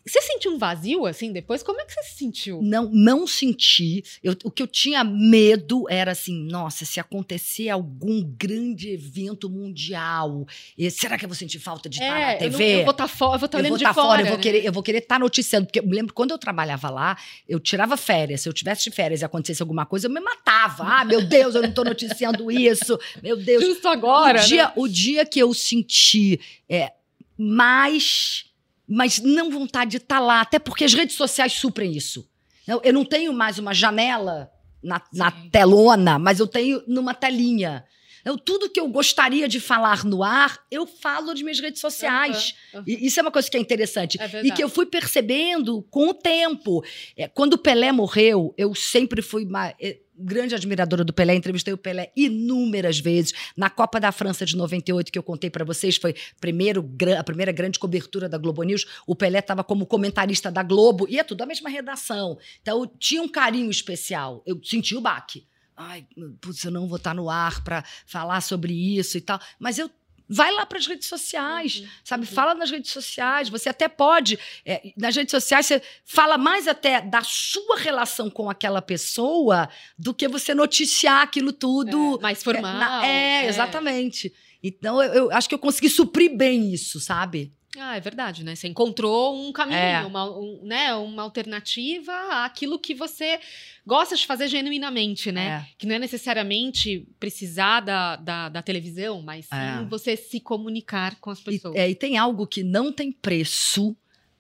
Você sentiu um vazio assim depois? Como é que você se sentiu? Não, não senti. Eu, o que eu tinha medo era assim, nossa, se acontecer algum grande evento mundial, e, será que eu vou sentir falta de estar na É, eu, TV? não- eu vou estar fora, eu vou estar eu vou estar fora. fora, eu vou né? querer, eu vou querer estar noticiando, porque eu me lembro quando eu trabalhava lá, eu tirava férias. Se eu tivesse de férias e acontecesse alguma coisa, eu me matava. Ah, meu Deus, eu não estou noticiando isso. Meu Deus. Justo agora, o, né? dia, o dia que eu senti é, mais, mas não vontade de estar lá, até porque as redes sociais suprem isso. Eu, não tenho mais uma janela na, na telona, mas eu tenho numa telinha. Eu, tudo que eu gostaria de falar no ar, eu falo nas minhas redes sociais. Aham, aham. E isso é uma coisa que é interessante. É E que eu fui percebendo com o tempo. É, quando o Pelé morreu, eu sempre fui uma é, grande admiradora do Pelé. Entrevistei o Pelé inúmeras vezes. Na Copa da França de 98, que eu contei para vocês, foi primeiro, a primeira grande cobertura da Globo News. O Pelé estava como comentarista da Globo. E é tudo a mesma redação. Então, eu tinha um carinho especial. Eu senti o baque. Ai, putz, eu não vou estar no ar para falar sobre isso e tal. Mas eu. Vai lá para as redes sociais, Uhum, sabe? uhum. Fala nas redes sociais. Você até pode. é, nas redes sociais, você fala mais até da sua relação com aquela pessoa do que você noticiar aquilo tudo. É, mais É, formal. na- é, é. exatamente. Então, eu, eu acho que eu consegui suprir bem isso, sabe? Ah, é verdade, né? Você encontrou um caminho, É. uma, um, né? uma alternativa àquilo que você gosta de fazer genuinamente, né? É. Que não é necessariamente precisar da, da, da televisão, mas sim É. você se comunicar com as E, pessoas. é, e tem algo que não tem preço.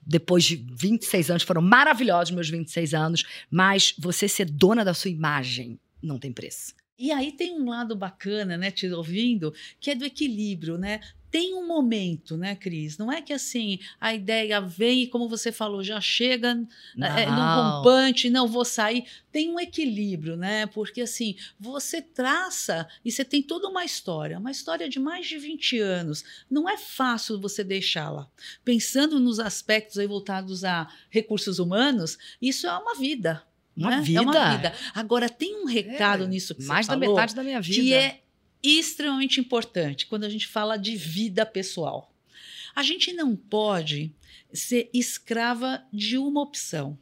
Depois de 26 anos, foram maravilhosos meus 26 anos, mas você ser dona da sua imagem não tem preço. E aí tem um lado bacana, né, te ouvindo, que é do equilíbrio, né? Tem um momento, né, Cris? Não é que assim a ideia vem e, como você falou, já chega é, no Não. rompante, não vou sair. Tem um equilíbrio, né? Porque assim, você traça e você tem toda uma história, uma história de mais de 20 anos. Não é fácil você deixá-la. Pensando nos aspectos aí voltados a recursos humanos, isso é uma vida. Uma né? vida. É uma vida. Agora, tem um recado É, nisso que Mais você da falou, metade da minha vida. que é extremamente importante quando a gente fala de vida pessoal. A gente não pode ser escrava de uma opção.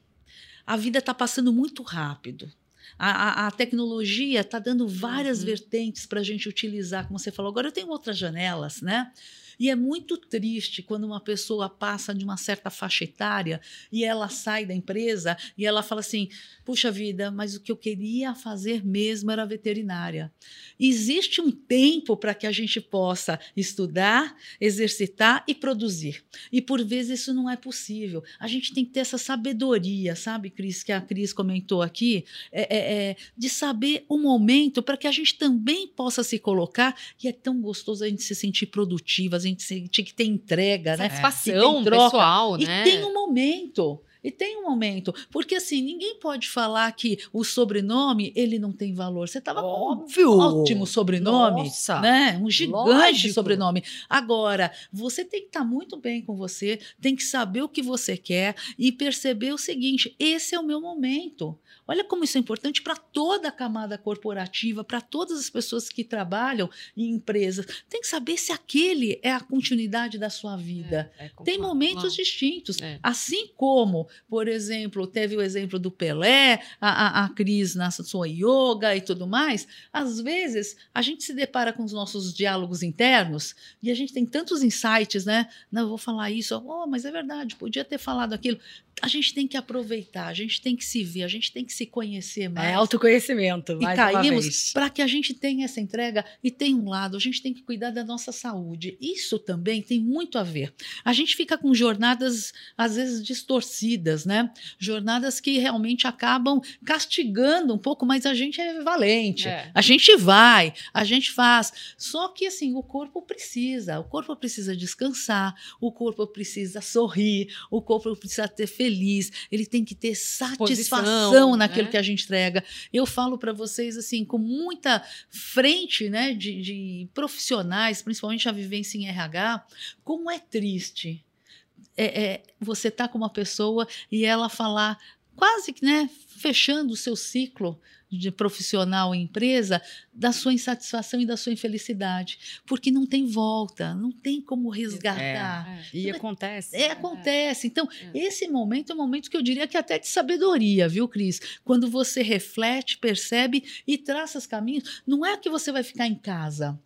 A vida está passando muito rápido. A, a- a tecnologia está dando várias Uhum. vertentes para a gente utilizar, como você falou. Agora eu tenho outras janelas, né? E é muito triste quando uma pessoa passa de uma certa faixa etária e ela sai da empresa e ela fala assim: puxa vida, mas o que eu queria fazer mesmo era veterinária. Existe um tempo para que a gente possa estudar, exercitar e produzir. E por vezes isso não é possível. A gente tem que ter essa sabedoria, sabe, Cris, que a Cris comentou aqui, é, é, é, de saber o momento para que a gente também possa se colocar. E é tão gostoso a gente se sentir produtiva, a gente sentir que tem entrega, né? Satisfação E tem troca. pessoal, E né? tem um momento. E tem um momento, porque assim, ninguém pode falar que o sobrenome, ele não tem valor. Você estava com Óbvio. um ótimo sobrenome, Nossa. né? Um gigante Lógico. sobrenome. Agora, você tem que estar muito bem com você, tem que saber o que você quer e perceber o seguinte: esse é o meu momento. Olha como isso é importante para toda a camada corporativa, para todas as pessoas que trabalham em empresas. Tem que saber se aquele é a continuidade da sua vida. É, é Tem momentos distintos. É. Assim como, por exemplo, teve o exemplo do Pelé, a, a, a Cris na sua yoga e tudo mais. Às vezes, a gente se depara com os nossos diálogos internos e a gente tem tantos insights, né? Não, vou falar isso, oh, mas é verdade, podia ter falado aquilo. A gente tem que aproveitar, a gente tem que se ver, a gente tem que se conhecer mais. É autoconhecimento. E mais uma caímos para que a gente tenha essa entrega e tem um lado, a gente tem que cuidar da nossa saúde. Isso também tem muito a ver. A gente fica com jornadas às vezes distorcidas, né? Jornadas que realmente acabam castigando um pouco, mas a gente é valente. É. A gente vai, a gente faz. Só que assim, o corpo precisa, o corpo precisa descansar, o corpo precisa sorrir, o corpo precisa ter feliz, ele tem que ter satisfação Posição, naquilo né? que a gente entrega. Eu falo para vocês assim, com muita frente, né, de, de profissionais, principalmente a vivência em RH, como é triste. É, é, você tá com uma pessoa e ela falar quase que, né, fechando o seu ciclo de profissional em empresa da sua insatisfação e da sua infelicidade, porque não tem volta, não tem como resgatar. É. E acontece. É, acontece. Então, esse momento é um momento que eu diria que até de sabedoria, viu, Cris? Quando você reflete, percebe e traça os caminhos, não é que você vai ficar em casa.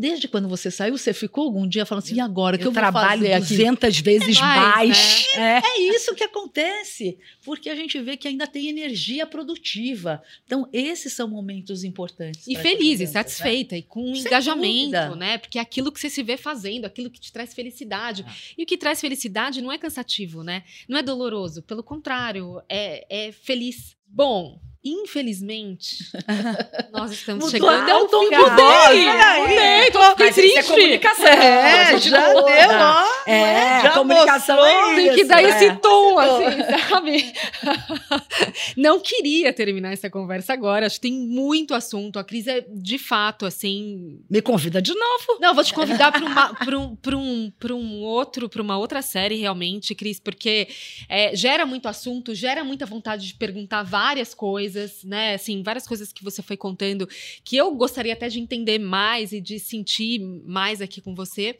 Desde quando você saiu, você ficou algum dia falando assim, e agora que eu, Eu vou trabalho fazer aqui? 200 vezes mais, mais. É. É isso que acontece, porque a gente vê que ainda tem energia produtiva. Então, esses são momentos importantes. E feliz, e crianças, satisfeita, e com Sem engajamento, dúvida. né? Porque é aquilo que você se vê fazendo, aquilo que te traz felicidade. E o que traz felicidade não é cansativo, né? Não é doloroso. Pelo contrário, é, é feliz. Bom, infelizmente, nós estamos Mudou chegando até o tom de Mudei, mudei, tô Mas isso é triste. comunicação. É, a gente já deu, ó. É, Já comunicação mostrou. é Tem que isso, dar é. esse tom, assim, sabe? Não queria terminar essa conversa agora. Acho que tem muito assunto. A Cris é, de fato, assim, Me convida de novo. Não, vou te convidar para um, pra um, pra um outro, para uma outra série, realmente, Cris, porque é, gera muito assunto, gera muita vontade de perguntar várias coisas, né? Assim, várias coisas que você foi contando que eu gostaria até de entender mais e de sentir mais aqui com você.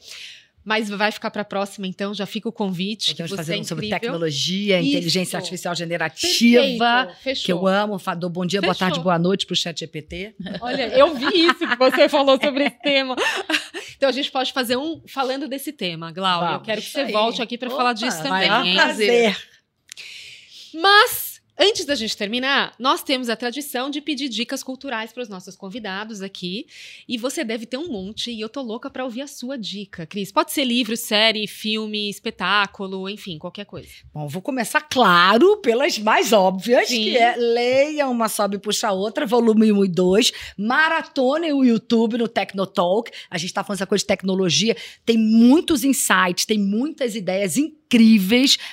Mas vai ficar para a próxima, então já fica o convite. que Estamos você é fazendo sobre tecnologia, Isso. inteligência artificial generativa. Que eu amo, dou bom dia, boa Fechou. tarde, boa noite pro chat GPT. Olha, eu vi isso que você falou sobre esse tema. Então a gente pode fazer um falando desse tema, Glaucia. Eu Vamos. quero que você aí. volte aqui para falar disso vai também. lá. hein? prazer. Mas Antes da gente terminar, nós temos a tradição de pedir dicas culturais para os nossos convidados aqui. E você deve ter um monte, e eu tô louca para ouvir a sua dica, Cris. Pode ser livro, série, filme, espetáculo, enfim, qualquer coisa. Bom, vou começar, claro, pelas mais óbvias, Sim. que é leia uma sobe e puxa a outra, volume 1 e 2, maratona o YouTube no Tecnotalk. A gente tá falando essa coisa de tecnologia, tem muitos insights, tem muitas ideias incríveis.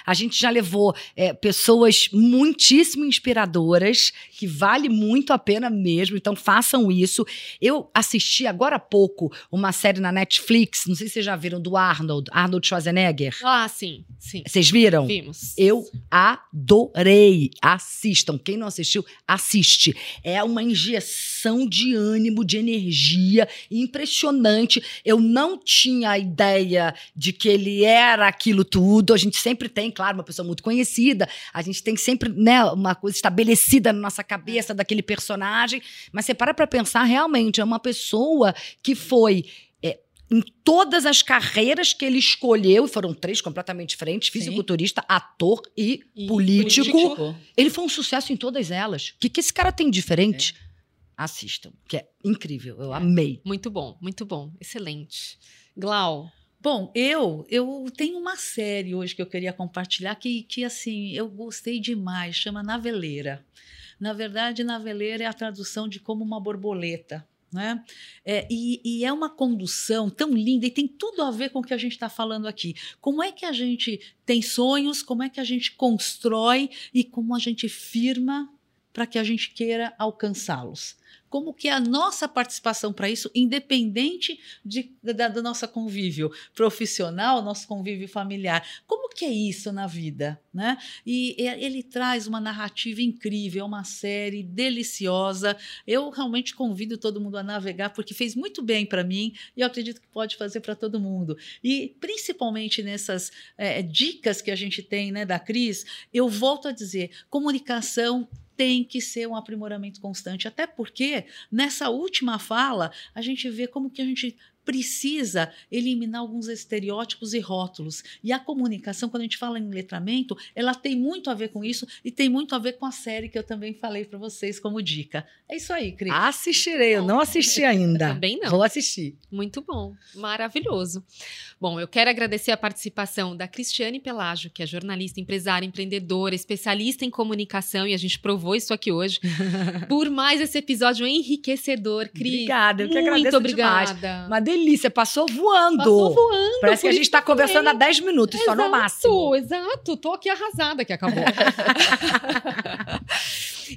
A gente já levou é, pessoas muitíssimo inspiradoras, que vale muito a pena mesmo, então façam isso. Eu assisti agora há pouco uma série na Netflix, não sei se vocês já viram, do Arnold, Arnold Schwarzenegger. Ah, sim, sim. Vocês viram? Vimos. Eu adorei. Assistam. Quem não assistiu, assiste. É uma injeção de ânimo, de energia impressionante. Eu não tinha a ideia de que ele era aquilo tudo. A gente sempre tem, claro, uma pessoa muito conhecida. A gente tem sempre né, uma coisa estabelecida na nossa cabeça daquele personagem. Mas você para pra pensar, realmente, é uma pessoa que foi é, em todas as carreiras que ele escolheu, e foram três completamente diferentes: fisiculturista, ator e, E político. político. Ele foi um sucesso em todas elas. O que, que esse cara tem de diferente? Assistam, que é incrível. Eu amei. Muito bom, muito bom. Excelente. Glau, Bom, eu eu tenho uma série hoje que eu queria compartilhar que, que assim, eu gostei demais, chama Naveleira. Na verdade, Naveleira é a tradução de como uma borboleta. Né? É, e, e é uma condução tão linda e tem tudo a ver com o que a gente está falando aqui. Como é que a gente tem sonhos, como é que a gente constrói e como a gente firma para que a gente queira alcançá-los. Como que é a nossa participação para isso, independente de, da, do nosso convívio profissional, nosso convívio familiar. Como que é isso na vida, né? E ele traz uma narrativa incrível, é uma série deliciosa. Eu realmente convido todo mundo a navegar porque fez muito bem para mim e eu acredito que pode fazer para todo mundo. E principalmente nessas eh, dicas que a gente tem, né, da Cris, eu volto a dizer, comunicação tem que ser um aprimoramento constante, até porque nessa última fala a gente vê como que a gente precisa eliminar alguns estereótipos e rótulos. E a comunicação, quando a gente fala em letramento, ela tem muito a ver com isso e tem muito a ver com a série que eu também falei para vocês como dica. É isso aí, Cris. Assistirei, eu não assisti ainda. Também não. Vou assistir. Muito bom, maravilhoso. Bom, eu quero agradecer a participação da Cristiane Pelágio, que é jornalista, empresária, empreendedora, especialista em comunicação, e a gente provou isso aqui hoje, por mais esse episódio enriquecedor, Cris. Obrigada, eu que Muito agradeço obrigada. demais. Uma delícia, passou voando. Passou voando. Parece que a gente está conversando há falei. 10 minutos, só no Exato, máximo. Exato, tô aqui arrasada que acabou.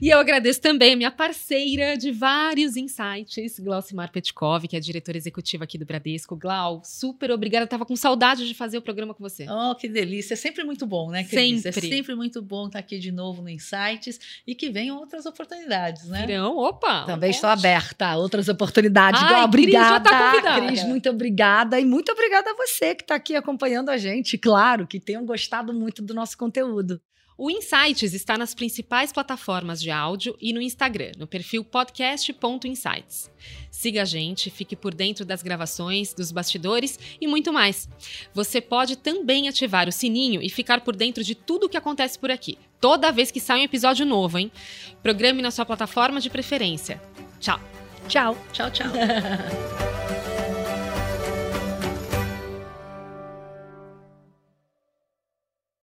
E eu agradeço também a minha parceira de vários insights, Glaucimar Petkov, que é diretora executiva aqui do Bradesco. Glau, super obrigada. Tava com saudade de fazer o programa com você. Oh, que delícia. É sempre muito bom, né, Cris? Sempre. É sempre muito bom estar aqui de novo no Insights e que venham outras oportunidades, né? Virão, opa! Também estou aberta a outras oportunidades. Ai, Glau, Cris, já obrigada. tá convidada. Cris, muito obrigada. E muito obrigada a você que está aqui acompanhando a gente. Claro que tenham gostado muito do nosso conteúdo. O Insights está nas principais plataformas de áudio e no Instagram, no perfil podcast.insights. Siga a gente, fique por dentro das gravações, dos bastidores e muito mais. Você pode também ativar o sininho e ficar por dentro de tudo o que acontece por aqui, toda vez que sai um episódio novo, hein? Programe na sua plataforma de preferência. Tchau! Tchau. Tchau, tchau.